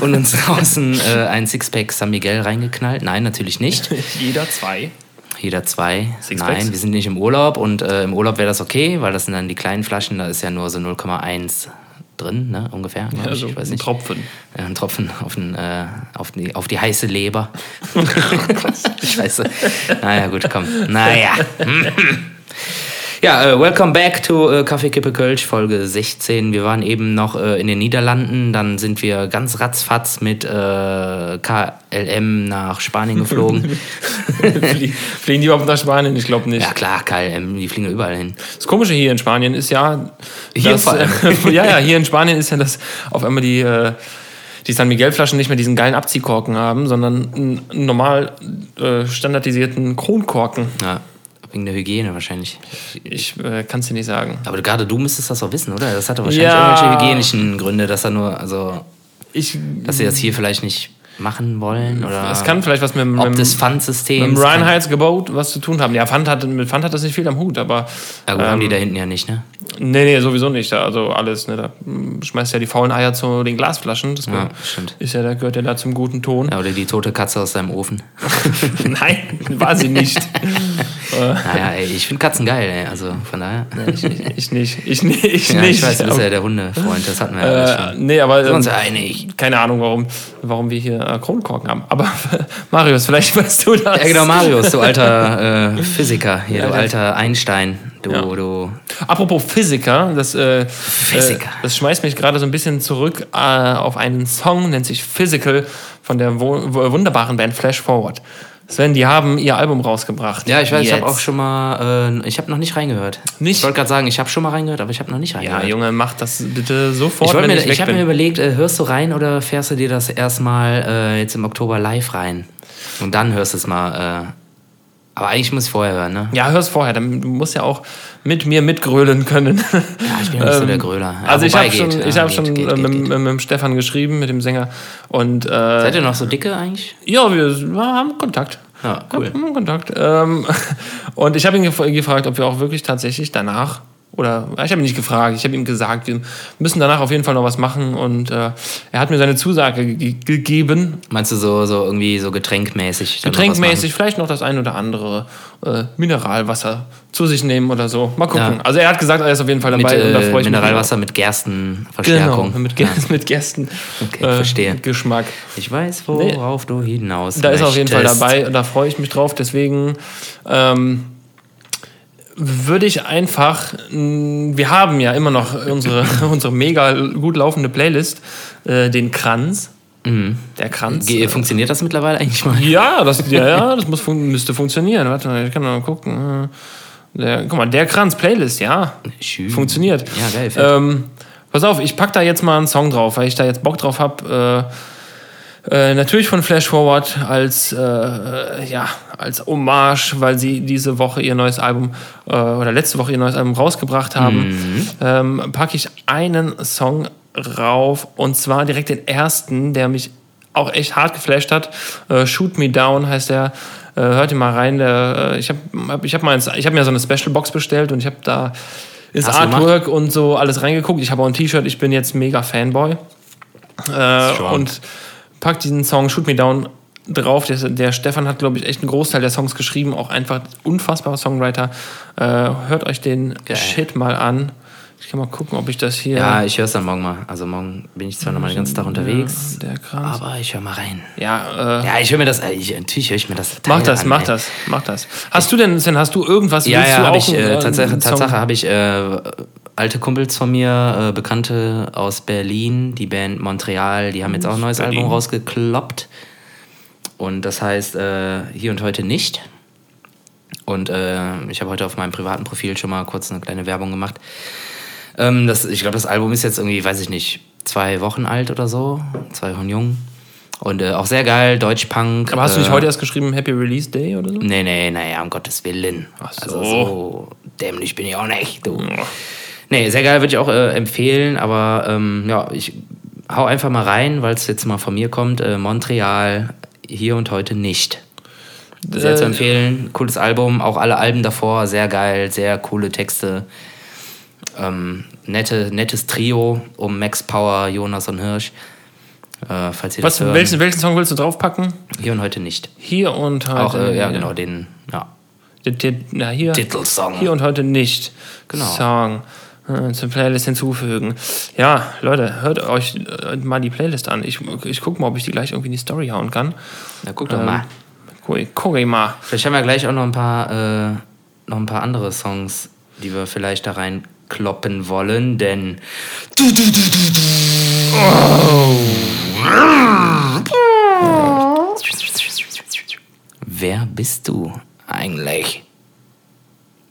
und uns draußen äh, ein Sixpack San Miguel reingeknallt. Nein, natürlich nicht. Jeder zwei. Jeder zwei. Sixpacks? Nein, wir sind nicht im Urlaub und äh, im Urlaub wäre das okay, weil das sind dann die kleinen Flaschen, da ist ja nur so 0,1 drin, ne, ungefähr. ich. Also ich weiß ein nicht. Tropfen. Ja, ein Tropfen auf, den, äh, auf, die, auf die heiße Leber. Scheiße. Naja, gut, komm. Naja. Ja, äh, welcome back to Kaffee Kippe Kölsch, Folge 16. Wir waren eben noch äh, in den Niederlanden, dann sind wir ganz ratzfatz mit KLM nach Spanien geflogen. Flie- Fliegen die überhaupt nach Spanien? Ich glaube nicht. ja klar, KLM, die fliegen überall hin. Das Komische hier in Spanien ist ja. Hier dass, ja, ja, hier in Spanien ist ja, dass auf einmal die, die San Miguel-Flaschen nicht mehr diesen geilen Abziehkorken haben, sondern einen normal äh, standardisierten Kronkorken. Ja, wegen der Hygiene wahrscheinlich. Ich äh, kann es dir nicht sagen. Aber gerade du müsstest das auch wissen, oder? Das hatte wahrscheinlich Ja. irgendwelche hygienischen Gründe, dass er nur, also Ich, dass sie das hier vielleicht nicht machen wollen oder es kann vielleicht was mit, dem- ob mit, des Pfandsystems. mit dem Reinheitsgebot was zu tun haben. Ja, Pfand hat, mit Pfand hat das nicht viel am Hut, aber. Ja, gut, haben die ähm, da hinten ja nicht, ne? Nee, nee, sowieso nicht. Also alles, ne? Da schmeißt ja die faulen Eier zu den Glasflaschen. Das Ja, ist ja, da gehört ja da zum guten Ton. Ja, oder die tote Katze aus deinem Ofen. Nein, war sie nicht. naja, ey, ich finde Katzen geil, ey. Also von daher. ich, ich nicht. Ich, nicht- ich Ja, nicht. ich weiß, du bist ja der Hundefreund, das hatten wir ja äh, schon. nee, aber Sind uns ähm, ja einig. keine Ahnung, warum, warum wir hier äh, Kronkorken haben. Aber Marius, vielleicht weißt du das. Ja, genau, Marius, du alter äh, Physiker, hier, Ja, du alter Einstein, du, Ja. du. Apropos Physiker, das, äh, Physiker. Äh, das schmeißt mich gerade so ein bisschen zurück äh, auf einen Song, nennt sich Physical, von der wunderbaren Band Flash Forward. Sven, die haben ihr Album rausgebracht. Ja, ich weiß, ich habe Jetzt. auch schon mal, äh, ich habe noch nicht reingehört. Nicht? Ich wollte gerade sagen, ich habe schon mal reingehört, aber ich habe noch nicht Ja, reingehört. Junge, mach das bitte sofort, ich mir, ich ich habe mir überlegt, äh, hörst du rein oder fährst du dir das erstmal äh, jetzt im Oktober live rein? Und dann hörst du es mal. Aber eigentlich muss ich vorher hören, ne? ja, hör's vorher. dann- Du musst ja auch mit mir mitgrölen können. Ja, ich bin nicht so der Gröler. Ja, also ich habe schon, ich Ja, hab geht, schon geht, äh, geht, mit, mit, mit dem Stefan geschrieben, mit dem Sänger. Und äh, Seid ihr noch so dicke eigentlich? ja, wir, wir haben Kontakt. Ja, cool. Wir haben Kontakt. Ähm, und ich habe ihn gef gefragt, ob wir auch wirklich tatsächlich danach oder ich habe ihn nicht gefragt, ich habe ihm gesagt, wir müssen danach auf jeden Fall noch was machen und äh, er hat mir seine Zusage ge gegeben, Meinst du so, so irgendwie so getränkmäßig? dann noch getränkmäßig vielleicht noch das ein oder andere äh, Mineralwasser zu sich nehmen oder so. Mal gucken. Ja. Also er hat gesagt, er ist auf jeden Fall dabei Mit und da äh, freue ich Mineralwasser mit mich. Gerstenverstärkung. Genau, mit, Ge mit Gästen. Okay, verstehe. Geschmack. Ich weiß, worauf du hinaus Da ist er auf jeden Fall möchtest. dabei und da freue ich mich drauf. Deswegen ähm, würde ich einfach, mh, wir haben ja immer noch unsere, unsere mega gut laufende Playlist, äh, den Kranz. Der Kranz. Ge funktioniert das mittlerweile eigentlich mal? Ja, das, ja, ja, das muss, fun müsste funktionieren. Warte mal, ich kann mal gucken. Der, guck mal, der Kranz Playlist, ja. Schön. Funktioniert. Ja, geil. Ähm, pass auf, ich pack da jetzt mal einen Song drauf, weil ich da jetzt Bock drauf habe. Äh, äh, natürlich von Flash Forward als, äh, ja, als Hommage, weil sie diese Woche ihr neues Album äh, oder letzte Woche ihr neues Album rausgebracht haben, ähm, packe ich einen Song rauf und zwar direkt den ersten, der mich auch echt hart geflasht hat. Äh, Shoot Me Down heißt der. Äh, hört ihn mal rein. Der, ich habe hab, ich hab mal ins- ich hab mir so eine Special Box bestellt und ich habe da ins Hast? Artwork und so alles reingeguckt. Ich habe auch ein T-Shirt. Ich bin jetzt mega Fanboy. Und pack diesen Song Shoot Me Down drauf. Der, der Stefan hat, glaube ich, echt einen Großteil der Songs geschrieben. Auch einfach unfassbarer Songwriter. Äh, hört euch den Geil. Shit mal an. Ich kann mal gucken, ob ich das hier. Ja, ich höre es dann morgen mal. Also morgen bin ich zwar noch mal den ganzen Tag unterwegs, Kranz. aber ich höre mal rein. Ja, äh, Ja, ich höre mir das, äh, ich, natürlich höre ich mir das. mach Teil das, an, mach ey. das, mach das. Hast du denn, Sven, hast du irgendwas? Ja, ja, habe ich. Äh, äh, Tatsache, einen Song? Tatsache habe ich äh, alte Kumpels von mir, äh, Bekannte aus Berlin, die Band Montreal, die haben jetzt auch ein neues Berlin. Album rausgekloppt. Und das heißt äh, hier und heute nicht. Und äh, ich habe heute auf meinem privaten Profil schon mal kurz eine kleine Werbung gemacht. Ähm, das, ich glaube, das Album ist jetzt irgendwie, weiß ich nicht, zwei Wochen alt oder so. Zwei Wochen jung. Und äh, auch sehr geil, Deutsch-Punk. Aber hast du nicht äh, heute erst geschrieben Happy Release Day oder so? Nee, nee, naja, um Gottes Willen. Ach so. Also so dämlich bin ich auch nicht, du. Nee, sehr geil, würde ich auch äh, empfehlen, aber ähm, ja, ich hau einfach mal rein, weil es jetzt mal von mir kommt. Äh, Montreal, hier und heute nicht. Sehr Äh, zu empfehlen, cooles Album, auch alle Alben davor, sehr geil, sehr coole Texte. Ähm, nette, nettes Trio um Max Power, Jonas und Hirsch. Äh, falls ihr Was, das hören. welchen, welchen Song willst du draufpacken? Hier und heute nicht. Hier und heute. Auch, äh, ja, genau, den, ja. Na, hier, Titelsong. hier und heute nicht. Genau. Song. Äh, zur Playlist hinzufügen. Ja, Leute, hört euch äh, mal die Playlist an. Ich, ich gucke mal, ob ich die gleich irgendwie in die Story hauen kann. Na, guck doch Ähm, mal. Guck, guck ich mal. Vielleicht haben wir gleich auch noch ein paar, äh, noch ein paar andere Songs, die wir vielleicht da reinkloppen wollen, denn. Wer bist du eigentlich?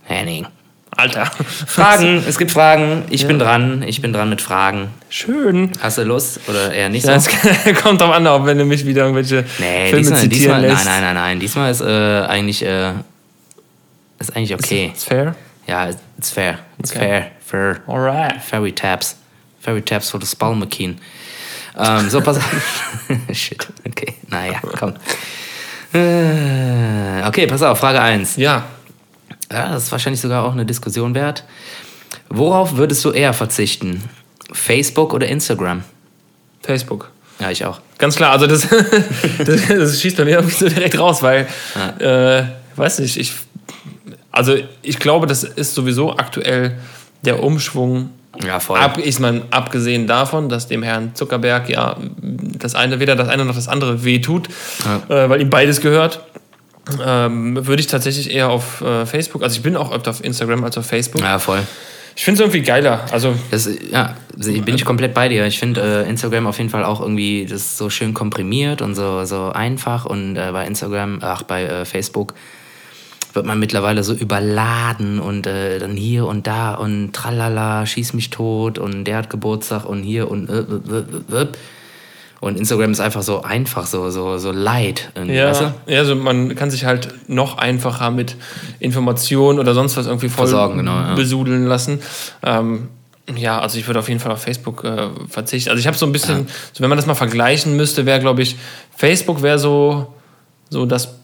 Henning. Alter. Fragen, es gibt Fragen. Ich bin dran. Ich bin dran mit Fragen. Schön. Hast du Lust oder eher nicht so? Das kommt drauf an, ob wenn du mich wieder irgendwelche Nee, Filme diesmal, zitieren diesmal nein, lässt. nein, nein, nein. Diesmal ist äh, eigentlich, äh, ist eigentlich okay. Ist fair? Ja, it's fair. It's Okay. fair. Fair. Alright. Fairy Taps. Fairy Taps for the Spalmakin. Ähm, so, pass auf. Shit. Okay, naja, komm. Äh, Okay, pass auf, Frage 1. Ja. Ja, das ist wahrscheinlich sogar auch eine Diskussion wert. Worauf würdest du eher verzichten? Facebook oder Instagram? Facebook. Ja, ich auch. Ganz klar, also das, das, das schießt bei mir irgendwie so direkt raus, weil, äh, weiß nicht, ich, also ich glaube, das ist sowieso aktuell der Umschwung. Ja, voll. Ab, ich meine, abgesehen davon, dass dem Herrn Zuckerberg ja das eine, weder das eine noch das andere wehtut, äh, weil ihm beides gehört, ähm, würde ich tatsächlich eher auf äh, Facebook, also ich bin auch öfter auf Instagram als auf Facebook. Ja, voll. Ich finde es irgendwie geiler. Also, Das, ja, bin ich komplett bei dir. Ich finde äh, Instagram auf jeden Fall auch irgendwie das so schön komprimiert und so, so einfach. Und äh, bei Instagram, ach, bei äh, Facebook wird man mittlerweile so überladen und äh, dann hier und da und tralala, schieß mich tot und der hat Geburtstag und hier und äh, äh, äh, äh. Und Instagram ist einfach so einfach, so, so, so light. ja, Weißt du? ja, also man kann sich halt noch einfacher mit Informationen oder sonst was irgendwie voll Versorgen, genau, ja. besudeln lassen. Ähm, ja, also ich würde auf jeden Fall auf Facebook äh, verzichten. Also ich habe so ein bisschen, so wenn man das mal vergleichen müsste, wäre glaube ich, Facebook wäre so, so das,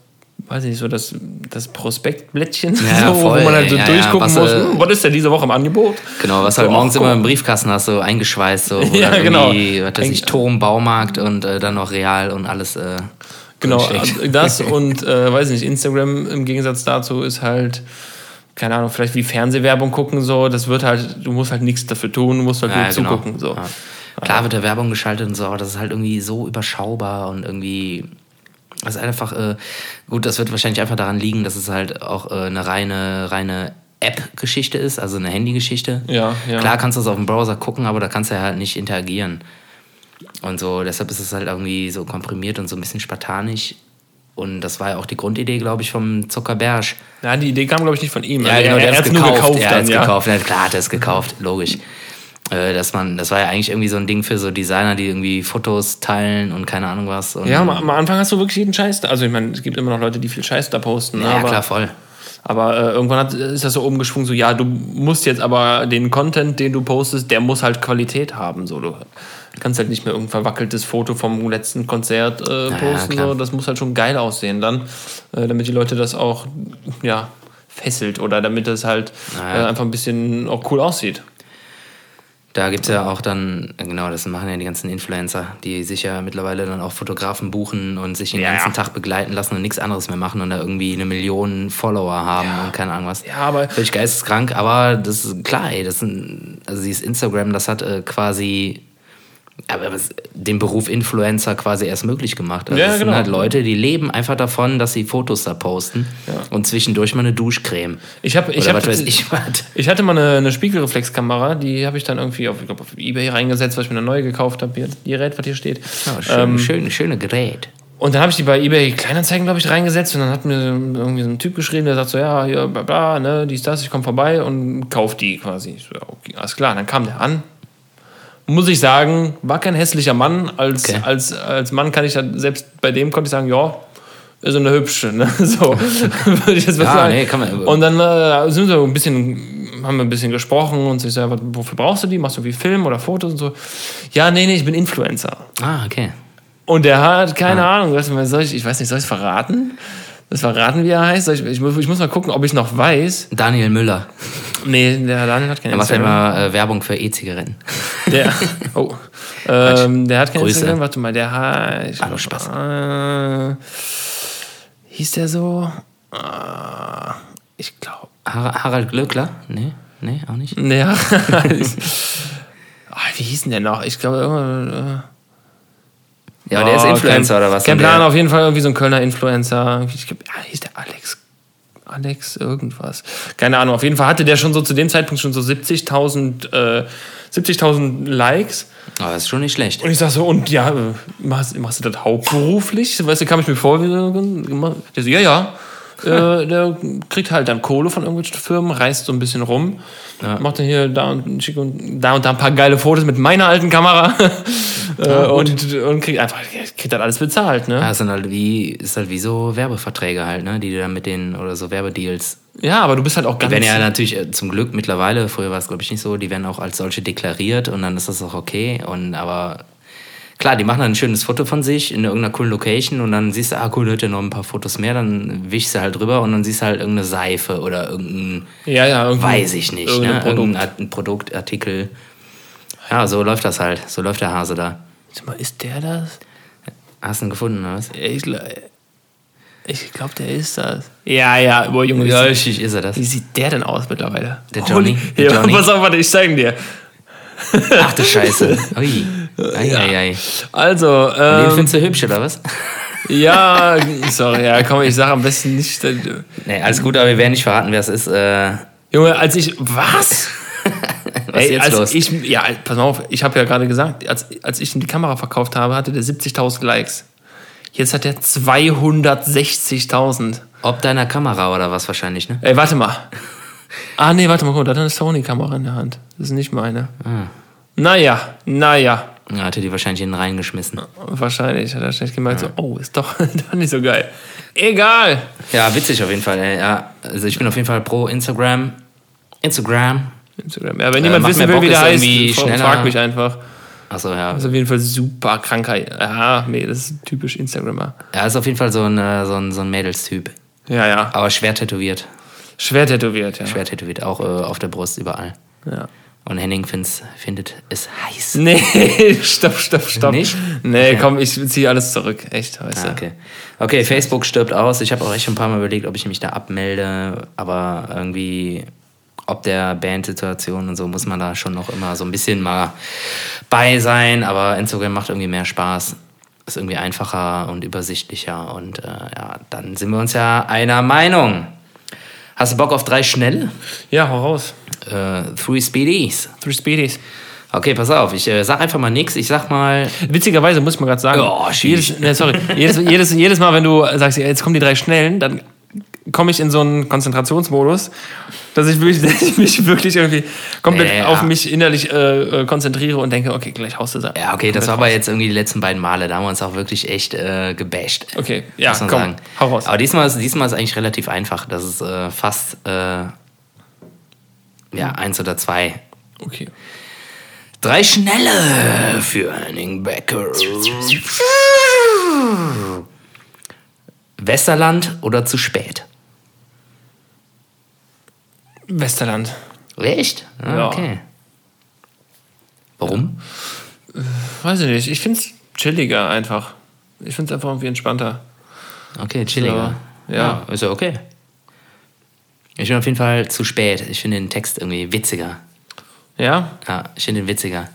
weiß ich nicht, so das, das Prospektblättchen, Ja, so, wo man halt so ja, durchgucken was, muss, äh, hm, was ist denn diese Woche im Angebot? Genau, was halt So, morgens ach, immer im Briefkasten hast, so eingeschweißt, so Ja, genau. was weiß ich, Turm, Baumarkt und äh, dann noch Real und alles. Äh, Genau, also das und äh, weiß nicht, Instagram im Gegensatz dazu ist halt, keine Ahnung, vielleicht wie Fernsehwerbung gucken, so, das wird halt, du musst halt nichts dafür tun, du musst halt nur Ja, genau. zugucken. So. Ja. Klar wird da Werbung geschaltet und so, aber das ist halt irgendwie so überschaubar und irgendwie. Das ist einfach, äh, gut, das wird wahrscheinlich einfach daran liegen, dass es halt auch äh, eine reine, reine App-Geschichte ist, also eine Handy-Geschichte. Ja, ja. Klar kannst du es auf dem Browser gucken, aber da kannst du halt nicht interagieren. Und so, deshalb ist es halt irgendwie so komprimiert und so ein bisschen spartanisch. Und das war ja auch die Grundidee, glaube ich, vom Zuckerberg. Ja, die Idee kam, glaube ich, nicht von ihm. Ja, Also genau, er, der er hat es nur gekauft. gekauft ja, dann, hat's ja. gekauft. Ja, klar hat er es gekauft, logisch. Äh, dass man, das war ja eigentlich irgendwie so ein Ding für so Designer, die irgendwie Fotos teilen und keine Ahnung was. Ja, am, am Anfang hast du wirklich jeden Scheiß. da- Also ich meine, es gibt immer noch Leute, die viel Scheiß da posten. ne, ja, aber, klar, voll. aber äh, irgendwann hat, ist das so umgeschwungen, so ja, du musst jetzt aber den Content, den du postest, der muss halt Qualität haben. So, du kannst halt nicht mehr irgendein verwackeltes Foto vom letzten Konzert äh, ja, posten. klar. so. Das muss halt schon geil aussehen dann, äh, damit die Leute das auch ja, fesselt oder damit das halt Ja. äh, einfach ein bisschen auch cool aussieht. Da gibt es ja auch dann, genau, das machen ja die ganzen Influencer, die sich ja mittlerweile dann auch Fotografen buchen und sich den Ja. ganzen Tag begleiten lassen und nichts anderes mehr machen und da irgendwie eine Million Follower haben und keine Ahnung was. Ja, aber Völlig geisteskrank, aber das ist klar, ey, das sind, also dieses Instagram, das hat äh, quasi aber was, den Beruf Influencer quasi erst möglich gemacht. Also Ja, das sind genau. halt Leute, die leben einfach davon, dass sie Fotos da posten und zwischendurch mal eine Duschcreme. Ich habe, ich weiß ich. Ich hatte mal eine, eine Spiegelreflexkamera, die habe ich dann irgendwie auf, ich glaub, auf Ebay reingesetzt, weil ich mir eine neue gekauft habe. Hier, Die Gerät, was hier steht. Ja, schön, Ähm, schön, schöne Gerät. Und dann habe ich die bei eBay Kleinanzeigen, glaube ich, reingesetzt und dann hat mir irgendwie so ein Typ geschrieben, der sagt so, ja, hier, bla, bla, ne, dies, das, ich komme vorbei und kauf die quasi. So, ja, okay, alles klar. Dann kam der an. Muss ich sagen, war kein hässlicher Mann. Als, Okay. als, als Mann kann ich dann, selbst bei dem konnte ich sagen, ja, ist eine hübsche, ne? So, würde ich jetzt mal Ja, sagen. nee, kann man- Und dann äh, sind wir so ein bisschen, haben wir ein bisschen gesprochen und ich so, ja, wofür brauchst du die? Machst du wie Film oder Fotos und so? Ja, nee, nee, ich bin Influencer. Ah, okay. Und der hat keine Ah. Ahnung, soll ich, ich weiß nicht, soll ich es verraten? Das verraten, wie er heißt? Ich, ich, muss- ich muss mal gucken, ob ich noch weiß. Daniel Müller. Nee, der Daniel hat kein Er macht ja Instagram. immer äh, Werbung für E-Zigaretten. Der, oh, ähm, der hat kein Grüße. Instagram. Warte mal, der heißt. Nur Spaß. Äh, hieß der so? Äh, ich glaube. Har Harald Glöckler? Nee, nee, auch nicht. Nee, ah, wie hieß denn der noch? Ich glaube, irgendwann. Äh, Ja, aber der ist Oh, Influencer kein, oder was? Kein Plan, der- auf jeden Fall irgendwie so ein Kölner Influencer. Ich glaube, ja, hieß der Alex. Alex irgendwas. Keine Ahnung. Auf jeden Fall hatte der schon so zu dem Zeitpunkt schon so 70.000 äh, 70.000 Likes. Aber das ist schon nicht schlecht. Und ich sag so, und ja, äh, machst, machst du das hauptberuflich? Weißt du, kam ich mir vor, wie der so, ja, ja. Äh, der kriegt halt dann Kohle von irgendwelchen Firmen, reist so ein bisschen rum, macht dann hier da und, schick und da und da ein paar geile Fotos mit meiner alten Kamera äh, und, und kriegt einfach, kriegt dann alles bezahlt, ne? Ja, es sind halt wie, ist halt wie so Werbeverträge halt, ne? Die du dann mit denen oder so Werbedeals. Ja, aber du bist halt auch Die ganz. werden ja natürlich äh, zum Glück mittlerweile, früher war es glaube ich nicht so, die werden auch als solche deklariert und dann ist das auch okay. Und aber klar, die machen dann ein schönes Foto von sich in irgendeiner coolen Location und dann siehst du, ah cool, da hat ja noch ein paar Fotos mehr, dann wischst du halt drüber und dann siehst du halt irgendeine Seife oder irgendein, ja, ja, weiß ich nicht, irgendein ne? Produkt. Irgendein Art- ein Produktartikel. Ja, so läuft das halt. So läuft der Hase da. Sag mal, ist der das? Hast du ihn gefunden, oder was? Ich, gl- ich glaube, der ist das. Ja, ja, boah, Junge, Ja, richtig ist er das. wie sieht der denn aus mittlerweile? Der Johnny? Der ja, Johnny? pass auf, warte, ich zeig dir. Ach du Scheiße. Ui. Ei, ei, ei. Also, Den ähm, findest du hübsch, oder was? ja, sorry, ja, komm, ich sag am besten nicht. äh, Nee, alles gut, aber wir werden nicht verraten, wer es ist. Äh, Junge, als ich. Was? was jetzt als los? ich, ja, pass mal auf, ich habe ja gerade gesagt, als, als ich ihm die Kamera verkauft habe, hatte der 70.000 Likes. Jetzt hat er 260.000. Ob deiner Kamera oder was wahrscheinlich, ne? Ey, warte mal. Ah, nee, warte mal, guck mal, da hat er eine Sony-Kamera in der Hand. Das ist nicht meine. Ah. Naja, naja. Ja, hatte die wahrscheinlich in den reingeschmissen. Wahrscheinlich hat er schlecht gemerkt, so, oh, ist doch, doch nicht so geil. Egal. Ja, witzig auf jeden Fall. Ey. Ja, also ich bin auf jeden Fall pro Instagram. Instagram. Instagram. Ja, wenn jemand macht wissen will, Bock, wie der ist heißt, schneller. frag mich einfach. Achso, ja. Das ist auf jeden Fall super kranker. Ja, nee, das ist typisch Instagrammer. Er ist auf jeden Fall so ein, äh, so ein, so ein Mädelstyp. Ja, ja. Aber schwer tätowiert. Schwer tätowiert, ja. Schwer tätowiert, auch äh, auf der Brust, überall. ja. Und Henning find's, findet es heiß. Nee, stopp, stopp, stopp. Nicht? Nee, Okay. komm, ich ziehe alles zurück. Echt, weißt Ah, okay. Okay, Facebook stirbt aus. Ich habe auch echt schon ein paar Mal überlegt, ob ich mich da abmelde, aber irgendwie ob der Bandsituation und so muss man da schon noch immer so ein bisschen mal bei sein, aber Instagram macht irgendwie mehr Spaß. Ist irgendwie einfacher und übersichtlicher und äh, ja, dann sind wir uns ja einer Meinung. Hast du Bock auf drei schnelle? Ja, hau raus. Äh, three Speedies. Three Speedies. Okay, pass auf, ich äh, sag einfach mal nichts. Ich sag mal. Witzigerweise muss ich mal gerade sagen, Oh, jedes, ne, sorry, jedes, jedes, jedes Mal, wenn du sagst, ja, jetzt kommen die drei Schnellen, dann komme ich in so einen Konzentrationsmodus, dass ich, wirklich, dass ich mich wirklich irgendwie komplett Ja. auf mich innerlich äh, äh, konzentriere und denke, okay, gleich haust du da. Ja, okay, das war aber jetzt irgendwie die letzten beiden Male. Da haben wir uns auch wirklich echt äh, gebasht. Okay, ja, komm, sagen. hau raus. Aber diesmal ist, diesmal ist eigentlich relativ einfach. Das ist äh, fast äh, ja, eins oder zwei. Okay. Drei schnelle für Henning Becker. Westerland oder zu spät? Westerland. Echt? Ah, Ja. Okay. Warum? Weiß ich nicht. Ich finde es chilliger einfach. Ich finde es einfach irgendwie entspannter. Okay, chilliger. So, ja. ist ja okay. Ich bin auf jeden Fall zu spät. Ich finde den Text irgendwie witziger. Ja? Ja, ich finde den witziger.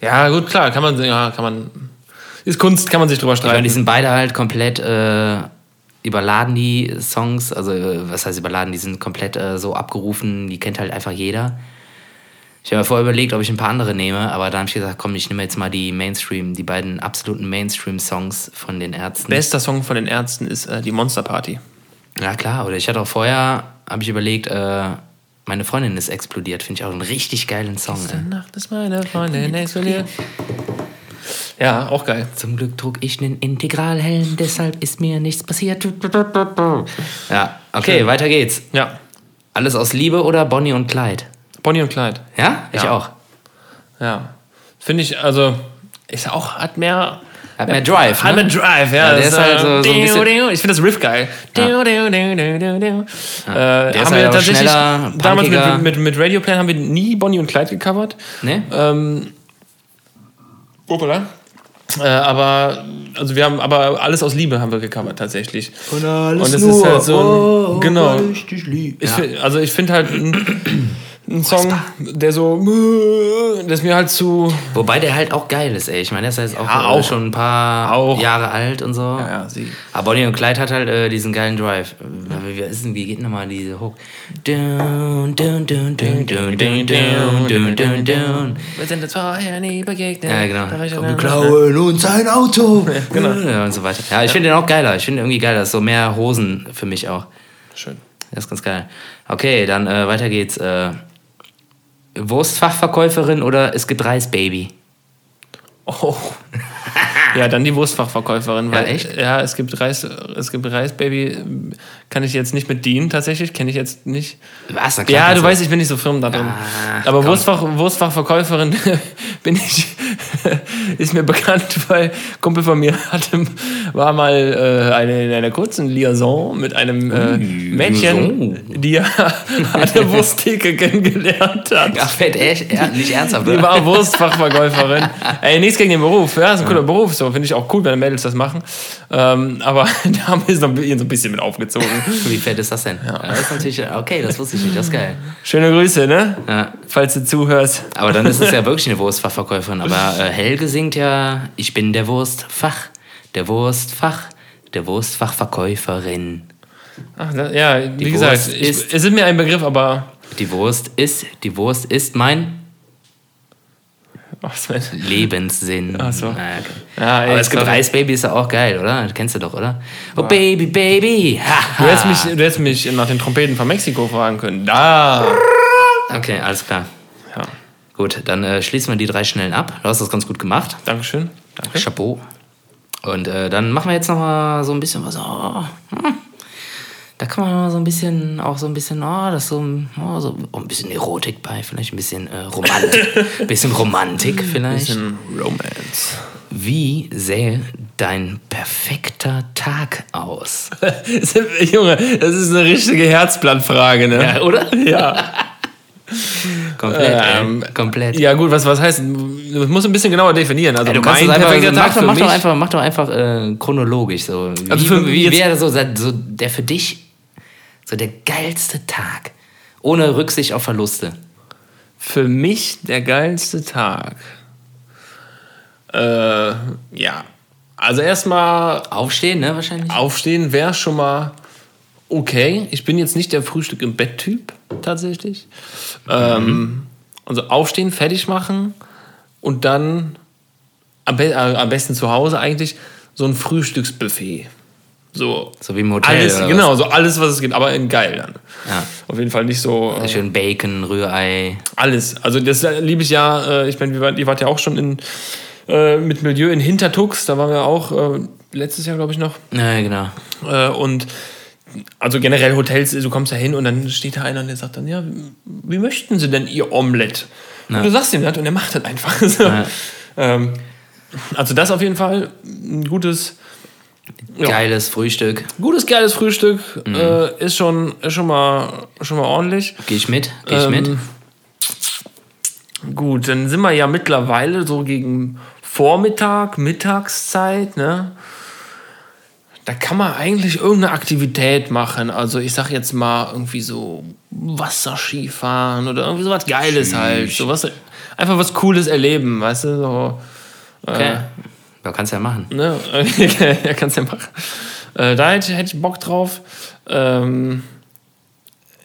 Ja, gut, klar, kann man, ja, kann man. Ist Kunst, kann man sich drüber Ich meine, streiten. die sind beide halt komplett äh, überladen, die Songs. Also, äh, was heißt überladen? Die sind komplett äh, so abgerufen, die kennt halt einfach jeder. Ich habe mir vorher überlegt, ob ich ein paar andere nehme, aber dann habe ich gesagt, komm, ich nehme jetzt mal die Mainstream, die beiden absoluten Mainstream-Songs von den Ärzten. Bester Song von den Ärzten ist äh, die Monster Party. Ja, klar. Oder ich hatte auch vorher, habe ich überlegt, äh, meine Freundin ist explodiert. Finde ich auch einen richtig geilen Song. Ey. Nacht ist meine Freundin explodiert. Ja, auch geil. Zum Glück trug ich einen Integralhelm, deshalb ist mir nichts passiert. Ja, okay, Schön. weiter geht's. Ja. Alles aus Liebe oder Bonnie und Clyde? Bonnie und Clyde. Ja? Ich Ja. auch. Ja. Finde ich, also, ist auch, hat mehr. Hat mehr Drive, Hat ne? mehr Drive, ja. Ja, der ist halt äh, so- so ein bisschen- Ich finde das Riff geil. Äh, der ist halt auch schneller, damals mit, mit, mit Radio Plan haben wir nie Bonnie und Clyde gecovert. Ne? Ähm, Opala. Äh, aber, also wir haben, aber alles aus Liebe haben wir gecovert tatsächlich. Und alles es ist halt so ein, genau. Ich Ich find, also ich finde halt ein Song, der so, der ist mir halt zu. Wobei der halt auch geil ist, ey. Ich meine, der ist jetzt auch, ja, auch schon ein paar auch. Jahre alt und so. Ja, ja, sie. Aber Bonnie und Clyde hat halt äh, diesen geilen Drive. Wie, ist denn, wie geht nochmal diese Hook? Wir sind uns vorher nie begegnet. Ja, genau. Komm, wir klauen uns ein Auto. Genau. Ja, und so weiter. Ja, ich finde den auch geiler. Ich finde irgendwie geiler. Das ist so mehr Hosen für mich auch. Schön. Das ist ganz geil. Okay, dann äh, weiter geht's. Äh, Wurstfachverkäuferin oder es gibt Reis, Baby? Oh. Ja, dann die Wurstfachverkäuferin. Weil, Ja, echt? Ja, es gibt Reis, es gibt Reis, Baby. Kann ich jetzt nicht mit dienen, tatsächlich. Kenne ich jetzt nicht. Was? Klar, Ja, du weißt, ich bin nicht so firm da drin. Ah, Aber komm. Wurstfach, Wurstfachverkäuferin bin ich, ist mir bekannt, weil Kumpel von mir hatte, war mal äh, eine, in einer kurzen Liaison mit einem äh, Mädchen, die er an der Wursttheke kennengelernt hat. Ach, fett, echt? Ja, nicht ernsthaft, Die war Wurstfachverkäuferin. Ey, nichts gegen den Beruf. Ja, ist ein cooler Beruf. So finde ich auch cool, wenn Mädels das machen. Ähm, aber da haben wir es noch so ein bisschen mit aufgezogen. Wie fett ist das denn? Ja. Das ist natürlich, okay, das wusste ich nicht, das ist geil. Schöne Grüße, ne? Ja. Falls du zuhörst. Aber dann ist es ja wirklich eine Wurstfachverkäuferin. Aber äh, Helge singt ja, ich bin der Wurstfach, der Wurstfach, der Wurstfachverkäuferin. Ach, da, ja, wie Die gesagt, Wurst ich, ist- es ist mir ein Begriff, aber. Die Wurst ist, die Wurst ist mein Ach. Lebenssinn. Ach so. Naja, okay. Ja, ey, Aber es gibt sorry. Reis Baby ist ja auch geil, oder? Das kennst du doch, oder? Oh Baby, Baby. Du hättest, mich, du hättest mich nach den Trompeten von Mexiko fragen können. Da! Okay, alles klar. Gut, dann äh, schließen wir die drei schnellen ab. Du hast das ganz gut gemacht. Dankeschön. Danke. Chapeau. Und äh, dann machen wir jetzt noch mal so ein bisschen was. Oh, hm. Da kann man mal so ein bisschen, auch so ein bisschen, oh, das so, oh, so oh, ein bisschen Erotik bei, vielleicht ein bisschen äh, Romantik. bisschen Romantik vielleicht. Bisschen Romance. Wie sähe dein perfekter Tag aus? Junge, das ist eine richtige Herzblattfrage, ne? Ja, oder? Ja. Komplett, Ähm, ey. Komplett. Ja, gut, was, was heißt, du musst ein bisschen genauer definieren. Also, Ja, du kannst mein einfach, perfekter mach, Tag doch, für mach, mich. doch einfach, mach doch einfach äh, chronologisch so. Wie, Also für- wie jetzt- wäre so, so der für dich so der geilste Tag? Ohne Rücksicht auf Verluste. Für mich der geilste Tag. Äh, ja. Also erstmal Aufstehen, ne, wahrscheinlich? aufstehen wäre schon mal okay. Ich bin jetzt nicht der Frühstück im Bett-Typ, tatsächlich. Ähm, also aufstehen, fertig machen und dann am, be äh, am besten zu Hause eigentlich so ein Frühstücksbuffet. So, So wie im Hotel. alles, genau, so alles, was es gibt, aber in geil dann. Ja. Auf jeden Fall nicht so. was? Äh, Schön Bacon, Rührei. alles. Also das liebe ich ja, äh, ich meine, waren- ihr wart ja auch schon in, äh, mit Milieu in Hintertux, da waren wir auch äh, letztes Jahr, glaube ich, noch. Ja, genau. Äh, und also generell Hotels, du kommst da hin und dann steht da einer und der sagt dann, ja, wie möchten Sie denn Ihr Omelett? Und du sagst ihm das und er macht das einfach. Ja. Ähm, also das auf jeden Fall ein gutes, Ja. Geiles Frühstück. gutes geiles Frühstück äh, ist schon ist schon mal schon mal ordentlich. Gehe ich mit? Gehe ich Ähm, mit? Gut, dann sind wir ja mittlerweile so gegen Vormittag, Mittagszeit, ne? Da kann man eigentlich irgendeine Aktivität machen. Also ich sag jetzt mal irgendwie so Wasserskifahren oder irgendwie so was Geiles halt. So was, einfach was Cooles erleben, weißt du? So, Okay. Ja, kannst ja machen. ne? ja, kannst ja machen. Äh, da hätte, hätte ich Bock drauf. Ähm,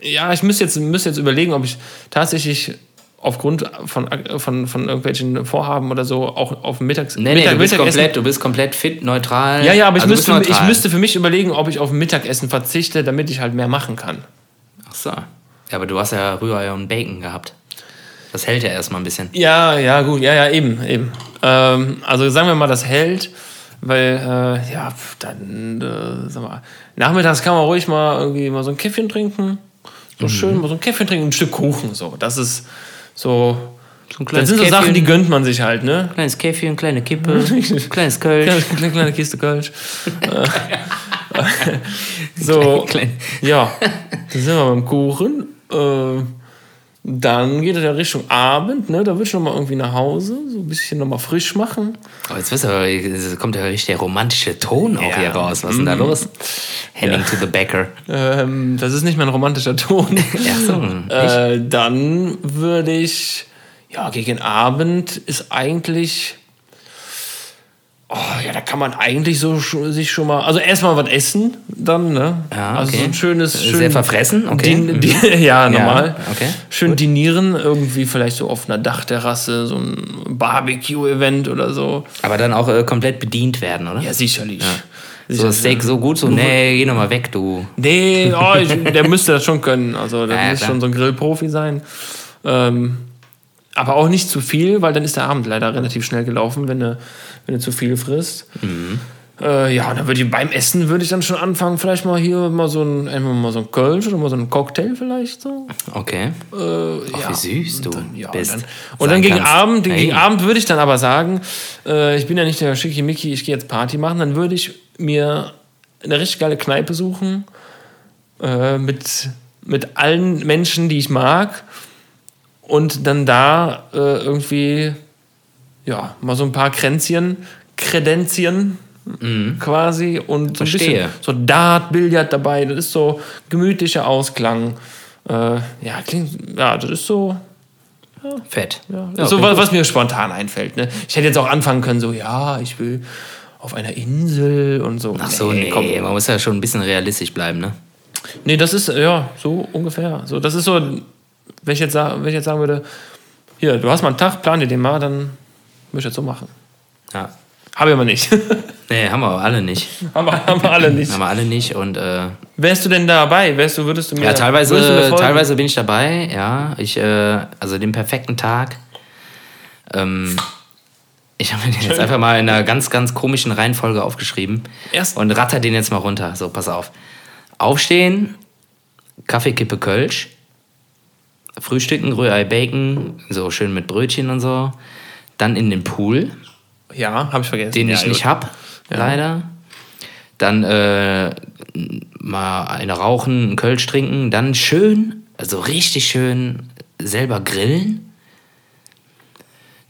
ja, ich müsste jetzt, müsste jetzt überlegen, ob ich tatsächlich aufgrund von, von, von irgendwelchen Vorhaben oder so auch auf Mittags Nee, nee, Mittag- du bist, Mittagessen- komplett, du bist komplett fit, neutral. Ja, ja, aber ich, Also müsste, ich müsste für mich überlegen, ob ich auf Mittagessen verzichte, damit ich halt mehr machen kann. Ach so. Ja, aber du hast ja Rührei und Bacon gehabt. Das hält ja erstmal ein bisschen. Ja, ja, gut, ja, ja, eben, eben. Ähm, also sagen wir mal, das hält, weil, äh, ja, dann, äh, sag mal, nachmittags kann man ruhig mal irgendwie mal so ein Käffchen trinken. So schön, mal so ein Käffchen trinken ein Stück Kuchen, so. Das ist so. So Das sind so Käffchen, Sachen, die gönnt man sich halt, ne? Kleines Käffchen, kleine Kippe, kleines Kölsch. Kleine, kleine, Kiste Kölsch. Äh, so, ja, dann sind wir beim Kuchen. Äh, dann geht es ja Richtung Abend, ne? Da will ich noch mal irgendwie nach Hause, so ein bisschen noch mal frisch machen. Oh, jetzt wisst ihr, es kommt ja richtig der romantische Ton auch Ja. hier raus. Was ist denn da los? Heading to the Bäcker. Ähm, das ist nicht mein romantischer Ton. Ja, so. äh, dann würde ich, ja, gegen Abend ist eigentlich, oh ja, da kann man eigentlich so sich schon mal, also erstmal was essen, dann, ne? Ja, Also so okay. ein schönes, Sehr schön verfressen, okay. Din, di ja, normal. okay, Schön dinieren, irgendwie vielleicht so auf einer Dachterrasse, so ein Barbecue-Event oder so. Aber dann auch äh, komplett bedient werden, oder? Ja, sicherlich. so das Steak so gut, so, nee, geh noch mal weg, du. Nee, oh, ich, der müsste das schon können. Also der Ja, ja, muss klar. schon so ein Grillprofi sein. Ähm, aber auch nicht zu viel, weil dann ist der Abend leider relativ schnell gelaufen, wenn du, wenn du zu viel frisst. Mhm. Äh, ja, und dann würde ich beim Essen würde ich dann schon anfangen, vielleicht mal hier mal so ein, einmal mal so ein Kölsch oder mal so ein Cocktail vielleicht so. Okay. Äh, Ach, ja. wie süß du Ja, bist. und dann, und dann gegen kannst. Abend, gegen Hey. Abend würde ich dann aber sagen, äh, ich bin ja nicht der Schickimicki, ich gehe jetzt Party machen, dann würde ich mir eine richtig geile Kneipe suchen äh, mit, mit allen Menschen, die ich mag und dann da äh, irgendwie ja, mal so ein paar Kränzchen, Kredenzien quasi und so ein Mhm. Verstehe. bisschen so Dart, Billard dabei, das ist so gemütlicher Ausklang. Äh, ja, klingt, ja, das ist so, Fett. ja, Ja, so was, was mir spontan einfällt. Ne? Ich hätte jetzt auch anfangen können, so, ja, ich will auf einer Insel und so. Ach so, nee, man muss ja schon ein bisschen realistisch bleiben, ne? Nee, das ist, ja, so ungefähr. So, das ist so, wenn ich jetzt, wenn ich jetzt sagen würde, hier, du hast mal einen Tag, plan dir den mal, dann würde ich das so machen. Ja. Habe ich aber nicht. Nee, haben wir aber alle nicht. haben, wir, haben wir alle nicht. Haben wir alle nicht und äh, Wärst du denn dabei? Wärst du, würdest du mir. ja, teilweise, mir teilweise bin ich dabei, ja. Ich, äh, also den perfekten Tag. Ähm, ich habe mir den jetzt einfach mal in einer ganz, ganz komischen Reihenfolge aufgeschrieben Erst- und ratter den jetzt mal runter. So, pass auf. Aufstehen, Kaffeekippe Kölsch, Frühstücken, Rührei, Bacon, so schön mit Brötchen und so. Dann in den Pool, Ja, habe ich vergessen. den ja, ich nicht gut. hab, leider. Dann äh, mal eine rauchen, einen Kölsch trinken, dann schön, also richtig schön selber grillen.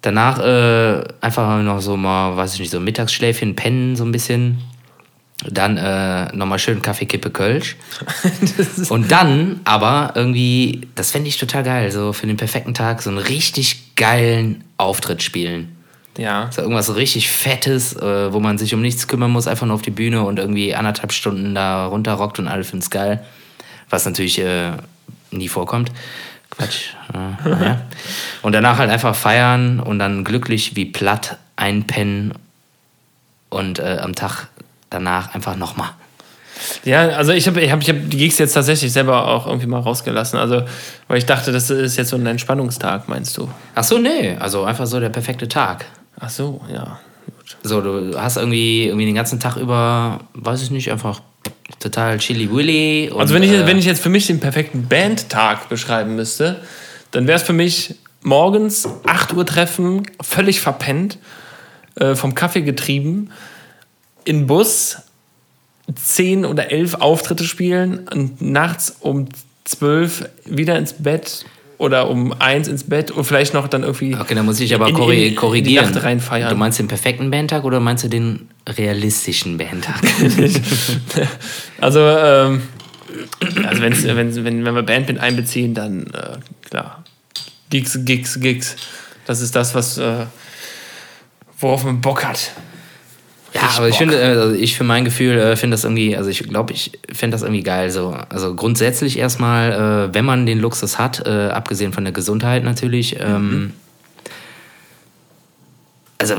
Danach äh, einfach noch so mal, weiß ich nicht, so Mittagsschläfchen pennen, so ein bisschen. Dann äh, nochmal schön Kaffee, Kippe, Kölsch. Und dann aber irgendwie, das fände ich total geil, so für den perfekten Tag, so einen richtig geilen Auftritt spielen. Ja. So irgendwas richtig Fettes, äh, wo man sich um nichts kümmern muss, einfach nur auf die Bühne und irgendwie anderthalb Stunden da runterrockt und alle finden es geil. Was natürlich äh, nie vorkommt. Quatsch. Äh, naja. Und danach halt einfach feiern und dann glücklich wie platt einpennen und äh, am Tag danach einfach nochmal. Ja, also ich habe ich hab, ich hab die Gigs jetzt tatsächlich selber auch irgendwie mal rausgelassen. Also, weil ich dachte, das ist jetzt so ein Entspannungstag, meinst du? Ach so, nee. Also einfach so der perfekte Tag. Ach so, ja. So, du hast irgendwie, irgendwie den ganzen Tag über, weiß ich nicht, einfach total chilly willy. Also wenn ich, äh, wenn ich jetzt für mich den perfekten Bandtag beschreiben müsste, dann wäre es für mich morgens 8 Uhr treffen, völlig verpennt, äh, vom Kaffee getrieben, in Bus 10 oder 11 Auftritte spielen und nachts um 12 wieder ins Bett oder um 1 ins Bett und vielleicht noch dann irgendwie Okay, dann muss ich aber in- in- in die korrigieren. Nacht reinfeiern. Du meinst den perfekten Bandtag oder meinst du den realistischen Bandtag? Also, ähm, also wenn's, wenn, wenn, wenn wir Band mit einbeziehen, dann äh, klar. Gigs, Gigs, Gigs. Das ist das, was äh, worauf man Bock hat. Ja, aber ich Bock. finde, äh, also ich für mein Gefühl äh, finde das irgendwie, also ich glaube, ich finde das irgendwie geil. So. Also grundsätzlich erstmal, äh, wenn man den Luxus hat, abgesehen von der Gesundheit natürlich, ähm, also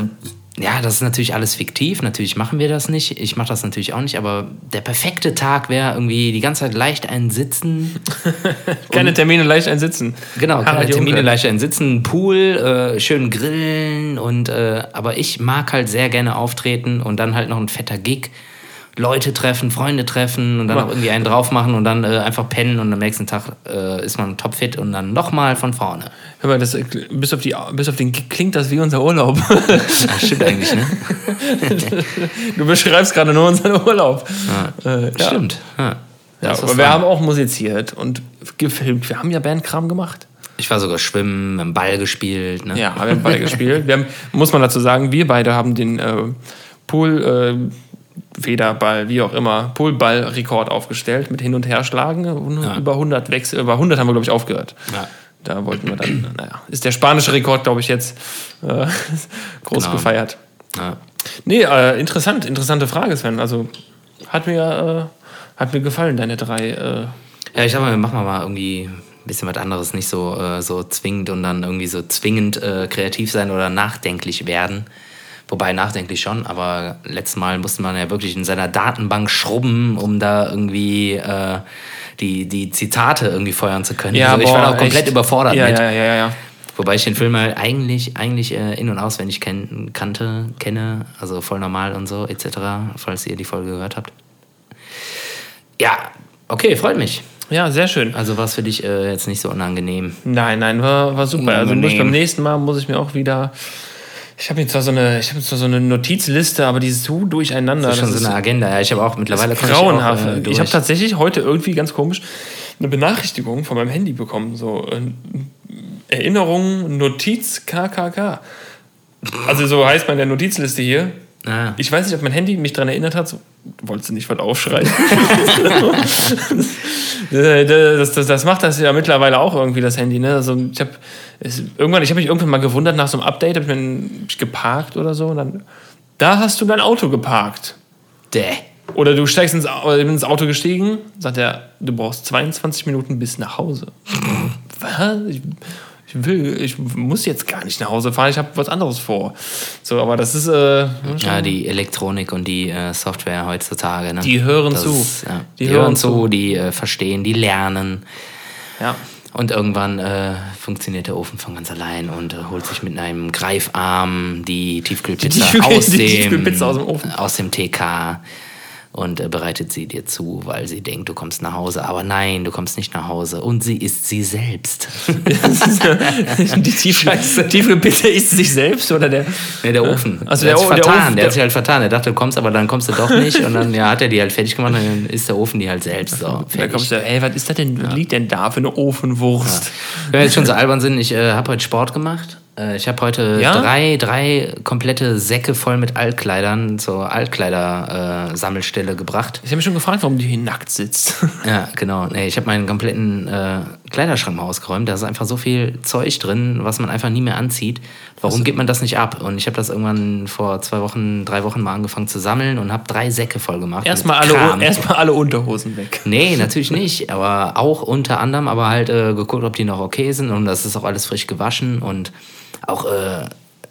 ja, das ist natürlich alles fiktiv. Natürlich machen wir das nicht. Ich mache das natürlich auch nicht. Aber der perfekte Tag wäre irgendwie die ganze Zeit leicht ein Sitzen. Keine Termine leicht einsitzen. Genau, keine Harald Termine Junke. leicht ein Sitzen, Pool, äh, schön grillen. Und, äh, aber ich mag halt sehr gerne auftreten und dann halt noch ein fetter Gig. Leute treffen, Freunde treffen und dann auch irgendwie einen drauf machen und dann äh, einfach pennen und am nächsten Tag äh, ist man topfit und dann nochmal von vorne. Hör mal, das, äh, bis, auf die, bis auf den klingt das wie unser Urlaub. Ja, stimmt eigentlich, ne? du beschreibst gerade nur unseren Urlaub. Äh, ja. Stimmt. Ja. Ja, aber wir haben auch musiziert und gefilmt. Wir haben ja Bandkram gemacht. Ich war sogar schwimmen, mit dem Ball gespielt. Ne? Ja, wir haben Ball gespielt. Wir haben, muss man dazu sagen, wir beide haben den äh, Pool, äh, Federball, wie auch immer, Poolball-Rekord aufgestellt mit Hin- und Herschlagen. Ja. Über 100 Wechsel, über 100 haben wir, glaube ich, aufgehört. Ja. Da wollten wir dann, naja, ist der spanische Rekord, glaube ich, jetzt äh, groß Genau. gefeiert. Ja. Nee, äh, interessant, interessante Frage, Sven. Also hat mir, äh, hat mir gefallen, deine drei. Äh, Ja, ich sag mal, machen wir mal irgendwie ein bisschen was anderes, nicht so, äh, so zwingend und dann irgendwie so zwingend äh, kreativ sein oder nachdenklich werden. Wobei nachdenklich schon, aber letztes Mal musste man ja wirklich in seiner Datenbank schrubben, um da irgendwie äh, die, die Zitate irgendwie feuern zu können. also ich war da auch komplett echt. überfordert ja, mit. Ja, ja, ja, ja. Wobei ich den Film halt eigentlich, eigentlich äh, in- und auswendig kenn, kannte, kenne, also voll normal und so, etc., falls ihr die Folge gehört habt. Ja, okay, freut mich. Ja, sehr schön. Also war es für dich äh, jetzt nicht so unangenehm. Nein, nein, war, war super. Also muss, Unangenehm. beim nächsten Mal muss ich mir auch wieder. Ich habe jetzt zwar so eine, ich habe zwar so eine Notizliste, aber die ist so durcheinander. Das ist schon so eine Agenda. Ja, ich habe auch mittlerweile komm ich grauenhaft. auch, äh, ich habe tatsächlich heute irgendwie ganz komisch eine Benachrichtigung von meinem Handy bekommen. So äh, Erinnerung, Notiz, KKK. Also so heißt meine Notizliste hier. Ah, Ich weiß nicht, ob mein Handy mich daran erinnert hat. So, wolltest du nicht was aufschreiben? Äh, das, das, das macht das ja mittlerweile auch irgendwie, das Handy. Ne? Also ich habe irgendwann, ich habe mich irgendwann mal gewundert nach so einem Update, habe ich, mir- hab ich geparkt oder so. Und dann, da hast du dein Auto geparkt. däh. Oder du steigst ins, Au- ins Auto gestiegen, sagt er, du brauchst 22 Minuten bis nach Hause. Was? Ich, ich will, ich muss jetzt gar nicht nach Hause fahren, ich habe was anderes vor. So, aber das ist, äh, Ja, die Elektronik und die äh, Software heutzutage. Ne? Die hören Das zu. Ja, die, Die hören hören zu, zu. die äh, verstehen, die lernen. ja. Und irgendwann äh, funktioniert der Ofen von ganz allein und äh, holt sich mit einem Greifarm die Tiefkühlpizza, Die Tiefkühl- aus, die dem, Tiefkühlpizza aus dem Ofen. aus dem TK und äh, bereitet sie dir zu, weil sie denkt, du kommst nach Hause. Aber nein, du kommst nicht nach Hause. Und sie ist sie selbst. die Tief Tiefkühlpizza ist sich selbst oder der? Nee, der Ofen. Also der, der hat sich O- der vertan. Ofen- der, hat sich halt vertan. Er dachte, du kommst, aber dann kommst du doch nicht. Und dann ja, hat er die halt fertig gemacht und dann ist der Ofen die halt selbst. So, Da kommst du, ey, was ist das denn, was liegt denn da für eine Ofenwurst? Wenn wir jetzt schon so albern sind, ich äh, habe heute Sport gemacht. Äh, ich habe heute Ja? drei, drei komplette Säcke voll mit Altkleidern zur Altkleider-Sammelstelle gebracht. Ich habe mich schon gefragt, warum du hier nackt sitzt. Ja, genau. Nee, ich habe meinen kompletten äh, Kleiderschrank mal ausgeräumt. Da ist einfach so viel Zeug drin, was man einfach nie mehr anzieht. Warum gibt man das nicht ab? Und ich habe das irgendwann vor zwei Wochen, drei Wochen mal angefangen zu sammeln und habe drei Säcke voll gemacht. Erstmal alle, erstmal alle Unterhosen weg. Nee, natürlich nicht. Aber auch unter anderem, aber halt äh, geguckt, ob die noch okay sind. Und das ist auch alles frisch gewaschen. Und auch äh,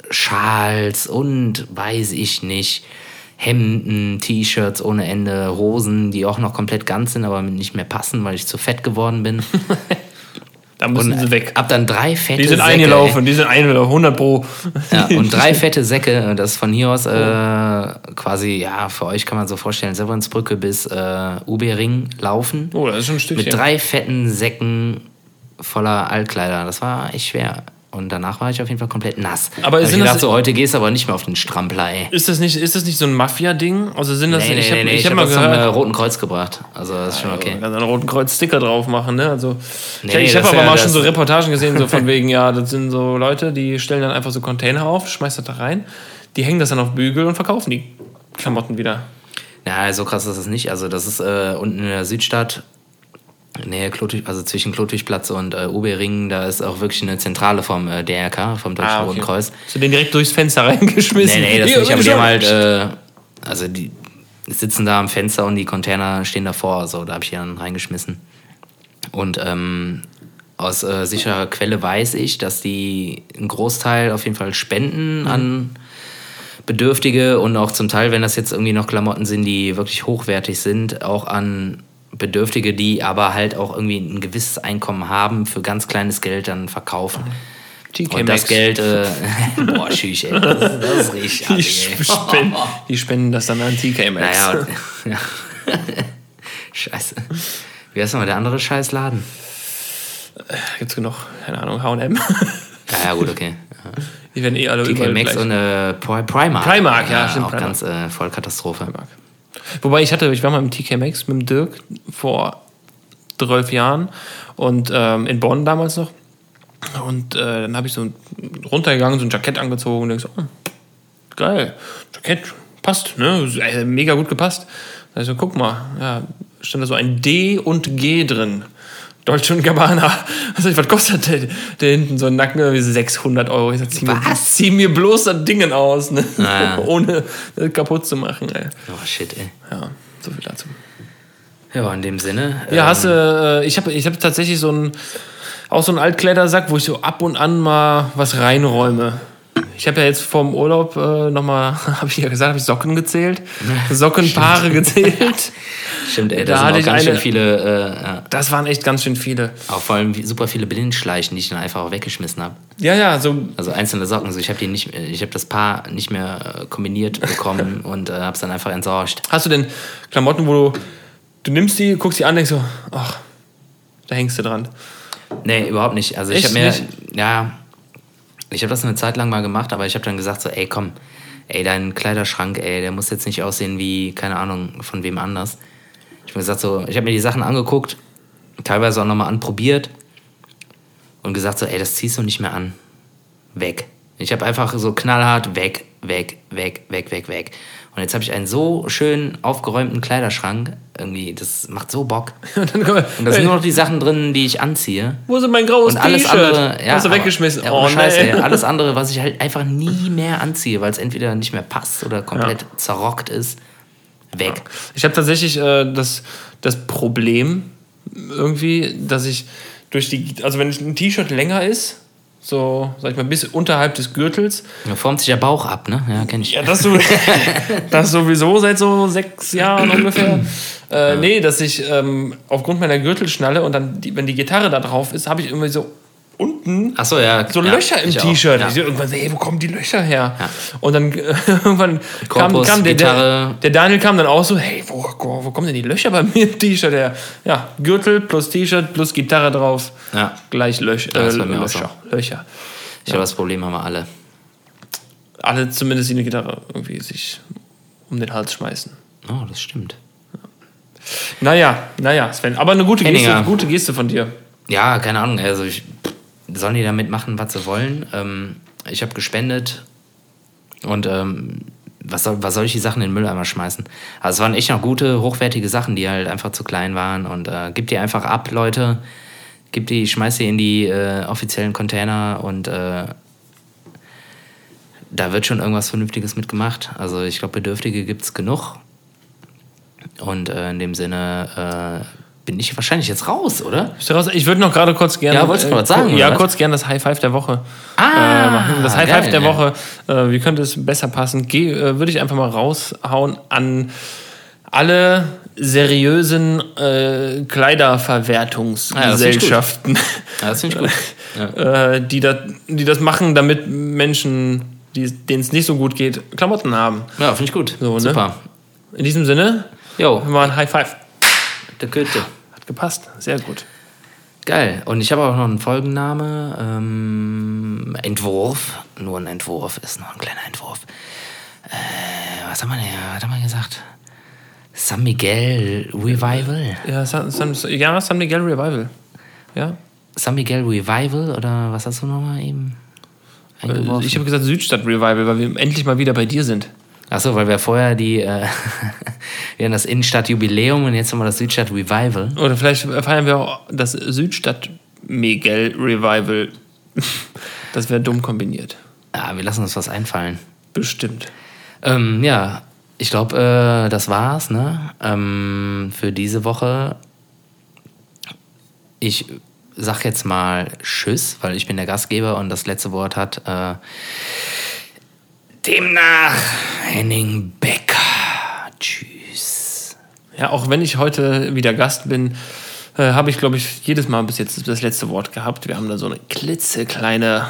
Schals und weiß ich nicht. Hemden, T-Shirts ohne Ende, Hosen, die auch noch komplett ganz sind, aber nicht mehr passen, weil ich zu fett geworden bin. da müssen und sie weg. Ab dann drei fette Die sind Säcke, eingelaufen, die sind eingelaufen, 100 pro. Ja, und drei fette Säcke, das von hier aus äh, quasi, ja, für euch kann man so vorstellen, Severinsbrücke bis äh, Ubering laufen. Oh, das ist schon ein Stückchen. Mit drei fetten Säcken voller Altkleider. Das war echt schwer. Und danach war ich auf jeden Fall komplett nass. Aber ich dachte so, heute gehst du aber nicht mehr auf den Strampler, ey. Ist das nicht, ist das nicht so ein Mafia-Ding? Also sind das, nee, nee, ich habe nee, ich hab, hab mal gehört, zum äh, Roten Kreuz gebracht. Also das ist schon okay. Also, einen Roten Kreuz-Sticker drauf machen, ne? Also, nee, ich, ich habe aber mal schon so Reportagen gesehen, so von wegen, ja, das sind so Leute, die stellen dann einfach so Container auf, schmeißt das da rein, die hängen das dann auf Bügel und verkaufen die Klamotten wieder. Ja, so krass ist das nicht. Also das ist äh, unten in der Südstadt Nähe Klotwig, also zwischen Klotwigplatz und äh, Ubering, da ist auch wirklich eine Zentrale vom äh, DRK, vom Deutschen ah, okay. Roten Kreuz. Hast du den direkt durchs Fenster reingeschmissen? Nee, nee, das nicht, aber die haben halt, äh, also die sitzen da am Fenster und die Container stehen davor, so, da habe ich die dann reingeschmissen. Und ähm, aus äh, sicherer Quelle weiß ich, dass die einen Großteil auf jeden Fall spenden mhm. an Bedürftige und auch zum Teil, wenn das jetzt irgendwie noch Klamotten sind, die wirklich hochwertig sind, auch an Bedürftige, die aber halt auch irgendwie ein gewisses Einkommen haben, für ganz kleines Geld dann verkaufen. TK und das Geld, äh, boah, schüch, ey, das, das ist richtig. Die, spenden, die spenden das dann an TK Maxx. Naja, ja. Scheiße. Wie heißt nochmal der andere Scheißladen? Gibt's genug, keine Ahnung, H&M. Ja, ja, gut, okay. Ja. Die werden eh alle TK Maxx und äh, Primark. Primark, ja, ja stimmt. Auch Primark. ganz äh, voll Katastrophe. Primark. Wobei ich hatte, ich war mal im TK Maxx mit dem Dirk vor zwölf Jahren und ähm, in Bonn damals noch. Und äh, dann habe ich so runtergegangen, so ein Jackett angezogen und denke so, oh, geil, Jackett passt, ne? Mega gut gepasst. Also guck mal, ja, stand da so ein D und G drin. Deutsche und Gabbana. Also, was kostet der, der hinten so ein Nacken? 600 Euro. Ich sag, zieh, was? Mir, zieh mir bloß das Ding aus, ne? Naja. ohne das kaputt zu machen. Ey. Oh shit, ey. Ja, so viel dazu. Ja, in dem Sinne. Ja, ähm, hast du, äh, ich habe ich hab tatsächlich so einen, auch so einen Altkleidersack, wo ich so ab und an mal was reinräume. Ich habe ja jetzt vorm Urlaub äh, nochmal, habe ich ja gesagt, habe ich Socken gezählt, Sockenpaare gezählt. Stimmt, ey, da, da sind auch ganz eine, schön viele. Äh, ja. Das waren echt ganz schön viele. Auch vor allem super viele Blindschleichen, die ich dann einfach auch weggeschmissen habe. Ja, ja, so. Also einzelne Socken. Also ich habe die nicht, ich habe das Paar nicht mehr äh, kombiniert bekommen und äh, habe es dann einfach entsorgt. Hast du denn Klamotten, wo du, du nimmst die, guckst die an, denkst so, ach, da hängst du dran? Nee, überhaupt nicht. Also ich habe mir, nicht? ja, ich habe das eine Zeit lang mal gemacht, aber ich habe dann gesagt so, ey, komm, ey, dein Kleiderschrank, ey, der muss jetzt nicht aussehen wie, keine Ahnung, von wem anders. Ich habe gesagt so, ich habe mir die Sachen angeguckt, teilweise auch nochmal anprobiert und gesagt so, ey, das ziehst du nicht mehr an. Weg. Ich habe einfach so knallhart weg, weg, weg, weg, weg, weg. Und jetzt habe ich einen so schön aufgeräumten Kleiderschrank. Irgendwie, das macht so Bock. und da sind nur noch die Sachen drin, die ich anziehe. Wo sind mein graues T-Shirt? Ja, Hast du weggeschmissen? Ja, oh, Scheiße, nee. alles andere, was ich halt einfach nie mehr anziehe, weil es entweder nicht mehr passt oder komplett ja. zerrockt ist, weg. Ja. Ich habe tatsächlich äh, das, das Problem irgendwie, dass ich durch die, also wenn ein T-Shirt länger ist, so, sag ich mal, bis unterhalb des Gürtels. Da formt sich der Bauch ab, ne? Ja, kenn ich. Ja, das, so, das sowieso seit so sechs Jahren ungefähr. Äh, nee, dass ich ähm, aufgrund meiner Gürtelschnalle und dann, die, wenn die Gitarre da drauf ist, habe ich irgendwie so unten so, ja. so Löcher ja, im T-Shirt. Ja. Irgendwann so, ey, wo kommen die Löcher her? Und dann irgendwann Korpus, kam, kam der, der, der, Daniel kam dann auch so, hey, wo, wo, wo kommen denn die Löcher bei mir im T-Shirt Ja, Gürtel plus T-Shirt plus Gitarre drauf, ja. gleich Löch, äh, Löcher. So. Löcher. Ich glaube, das Problem haben wir alle. Alle zumindest die eine Gitarre irgendwie sich um den Hals schmeißen. Oh, das stimmt. Naja, naja, Sven. Aber eine gute Geste, gute Geste von dir. Ja, keine Ahnung. Also ich sollen die damit machen, was sie wollen. Ähm, ich habe gespendet und ähm, was, soll, was soll ich die Sachen in den Mülleimer schmeißen? Also es waren echt noch gute, hochwertige Sachen, die halt einfach zu klein waren und äh, gib die einfach ab, Leute. gib die, schmeiß die in die äh, offiziellen Container und äh, da wird schon irgendwas Vernünftiges mitgemacht. Also ich glaube, Bedürftige gibt es genug. Und äh, in dem Sinne äh, bin ich wahrscheinlich jetzt raus, oder? Ich würde noch gerade kurz gerne. Ja, wolltest du äh, was sagen, Ja, was? kurz gerne das High Five der Woche Ah, äh, machen. Das High geil, Five der ja. Woche, äh, wie könnte es besser passen? Geh, äh, würde ich einfach mal raushauen an alle seriösen äh, Kleiderverwertungsgesellschaften, Ja, das finde ich gut. Ja. äh, die, das, die das machen, damit Menschen, denen es nicht so gut geht, Klamotten haben. Ja, finde ich gut. So, ne? Super. In diesem Sinne, Jo, mal ein High Five. Der Köte. Hat gepasst. Sehr gut. Geil. Und ich habe auch noch einen Folgenname. Ähm, Entwurf. Nur ein Entwurf ist nur ein kleiner Entwurf. Äh, was haben wir denn? Was haben wir gesagt? San Miguel Revival. Ja, San, San, ja, San Miguel Revival. Ja. San Miguel Revival oder was hast du nochmal eben eingeworfen? Ich habe gesagt Südstadt Revival, weil wir endlich mal wieder bei dir sind. Achso, weil wir vorher die, äh, wir haben das Innenstadt-Jubiläum und jetzt haben wir das Südstadt-Revival. Oder vielleicht feiern wir auch das Südstadt Miguel Revival. Das wäre dumm kombiniert. Ja, wir lassen uns was einfallen. Bestimmt. Ähm, ja, ich glaube, äh, das war's, ne? Ähm, für diese Woche. Ich sag jetzt mal Tschüss, weil ich bin der Gastgeber und das letzte Wort hat äh, demnach Henning Becker. Tschüss. Ja, auch wenn ich heute wieder Gast bin, äh, habe ich, glaube ich, jedes Mal bis jetzt das letzte Wort gehabt. Wir haben da so eine klitzekleine,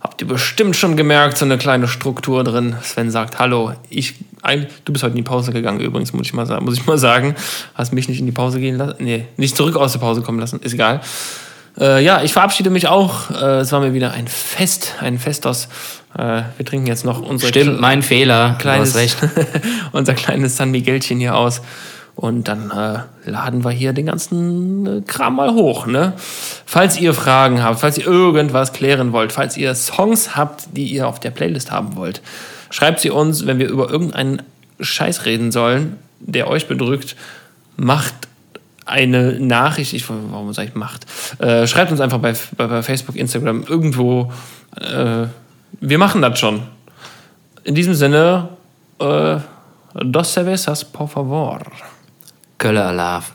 habt ihr bestimmt schon gemerkt, so eine kleine Struktur drin. Sven sagt Hallo. Ich, ein, du bist heute in die Pause gegangen übrigens, muss ich, mal, sa- muss ich mal sagen. Hast mich nicht in die Pause gehen lassen. Nee, nicht zurück aus der Pause kommen lassen. Ist egal. Äh, ja, ich verabschiede mich auch. Äh, es war mir wieder ein Fest, ein Festos. Äh, wir trinken jetzt noch unsere Stimmt, mein Fehler. kleines, unser kleines San Miguelchen hier aus. Und dann äh, laden wir hier den ganzen äh, Kram mal hoch. Ne? Falls ihr Fragen habt, falls ihr irgendwas klären wollt, falls ihr Songs habt, die ihr auf der Playlist haben wollt, schreibt sie uns, wenn wir über irgendeinen Scheiß reden sollen, der euch bedrückt, macht eine Nachricht, ich, warum sage ich macht, äh, schreibt uns einfach bei, bei, bei Facebook, Instagram, irgendwo. Äh, wir machen das schon. In diesem Sinne, äh, dos cervezas, por favor. Kölle Alarv.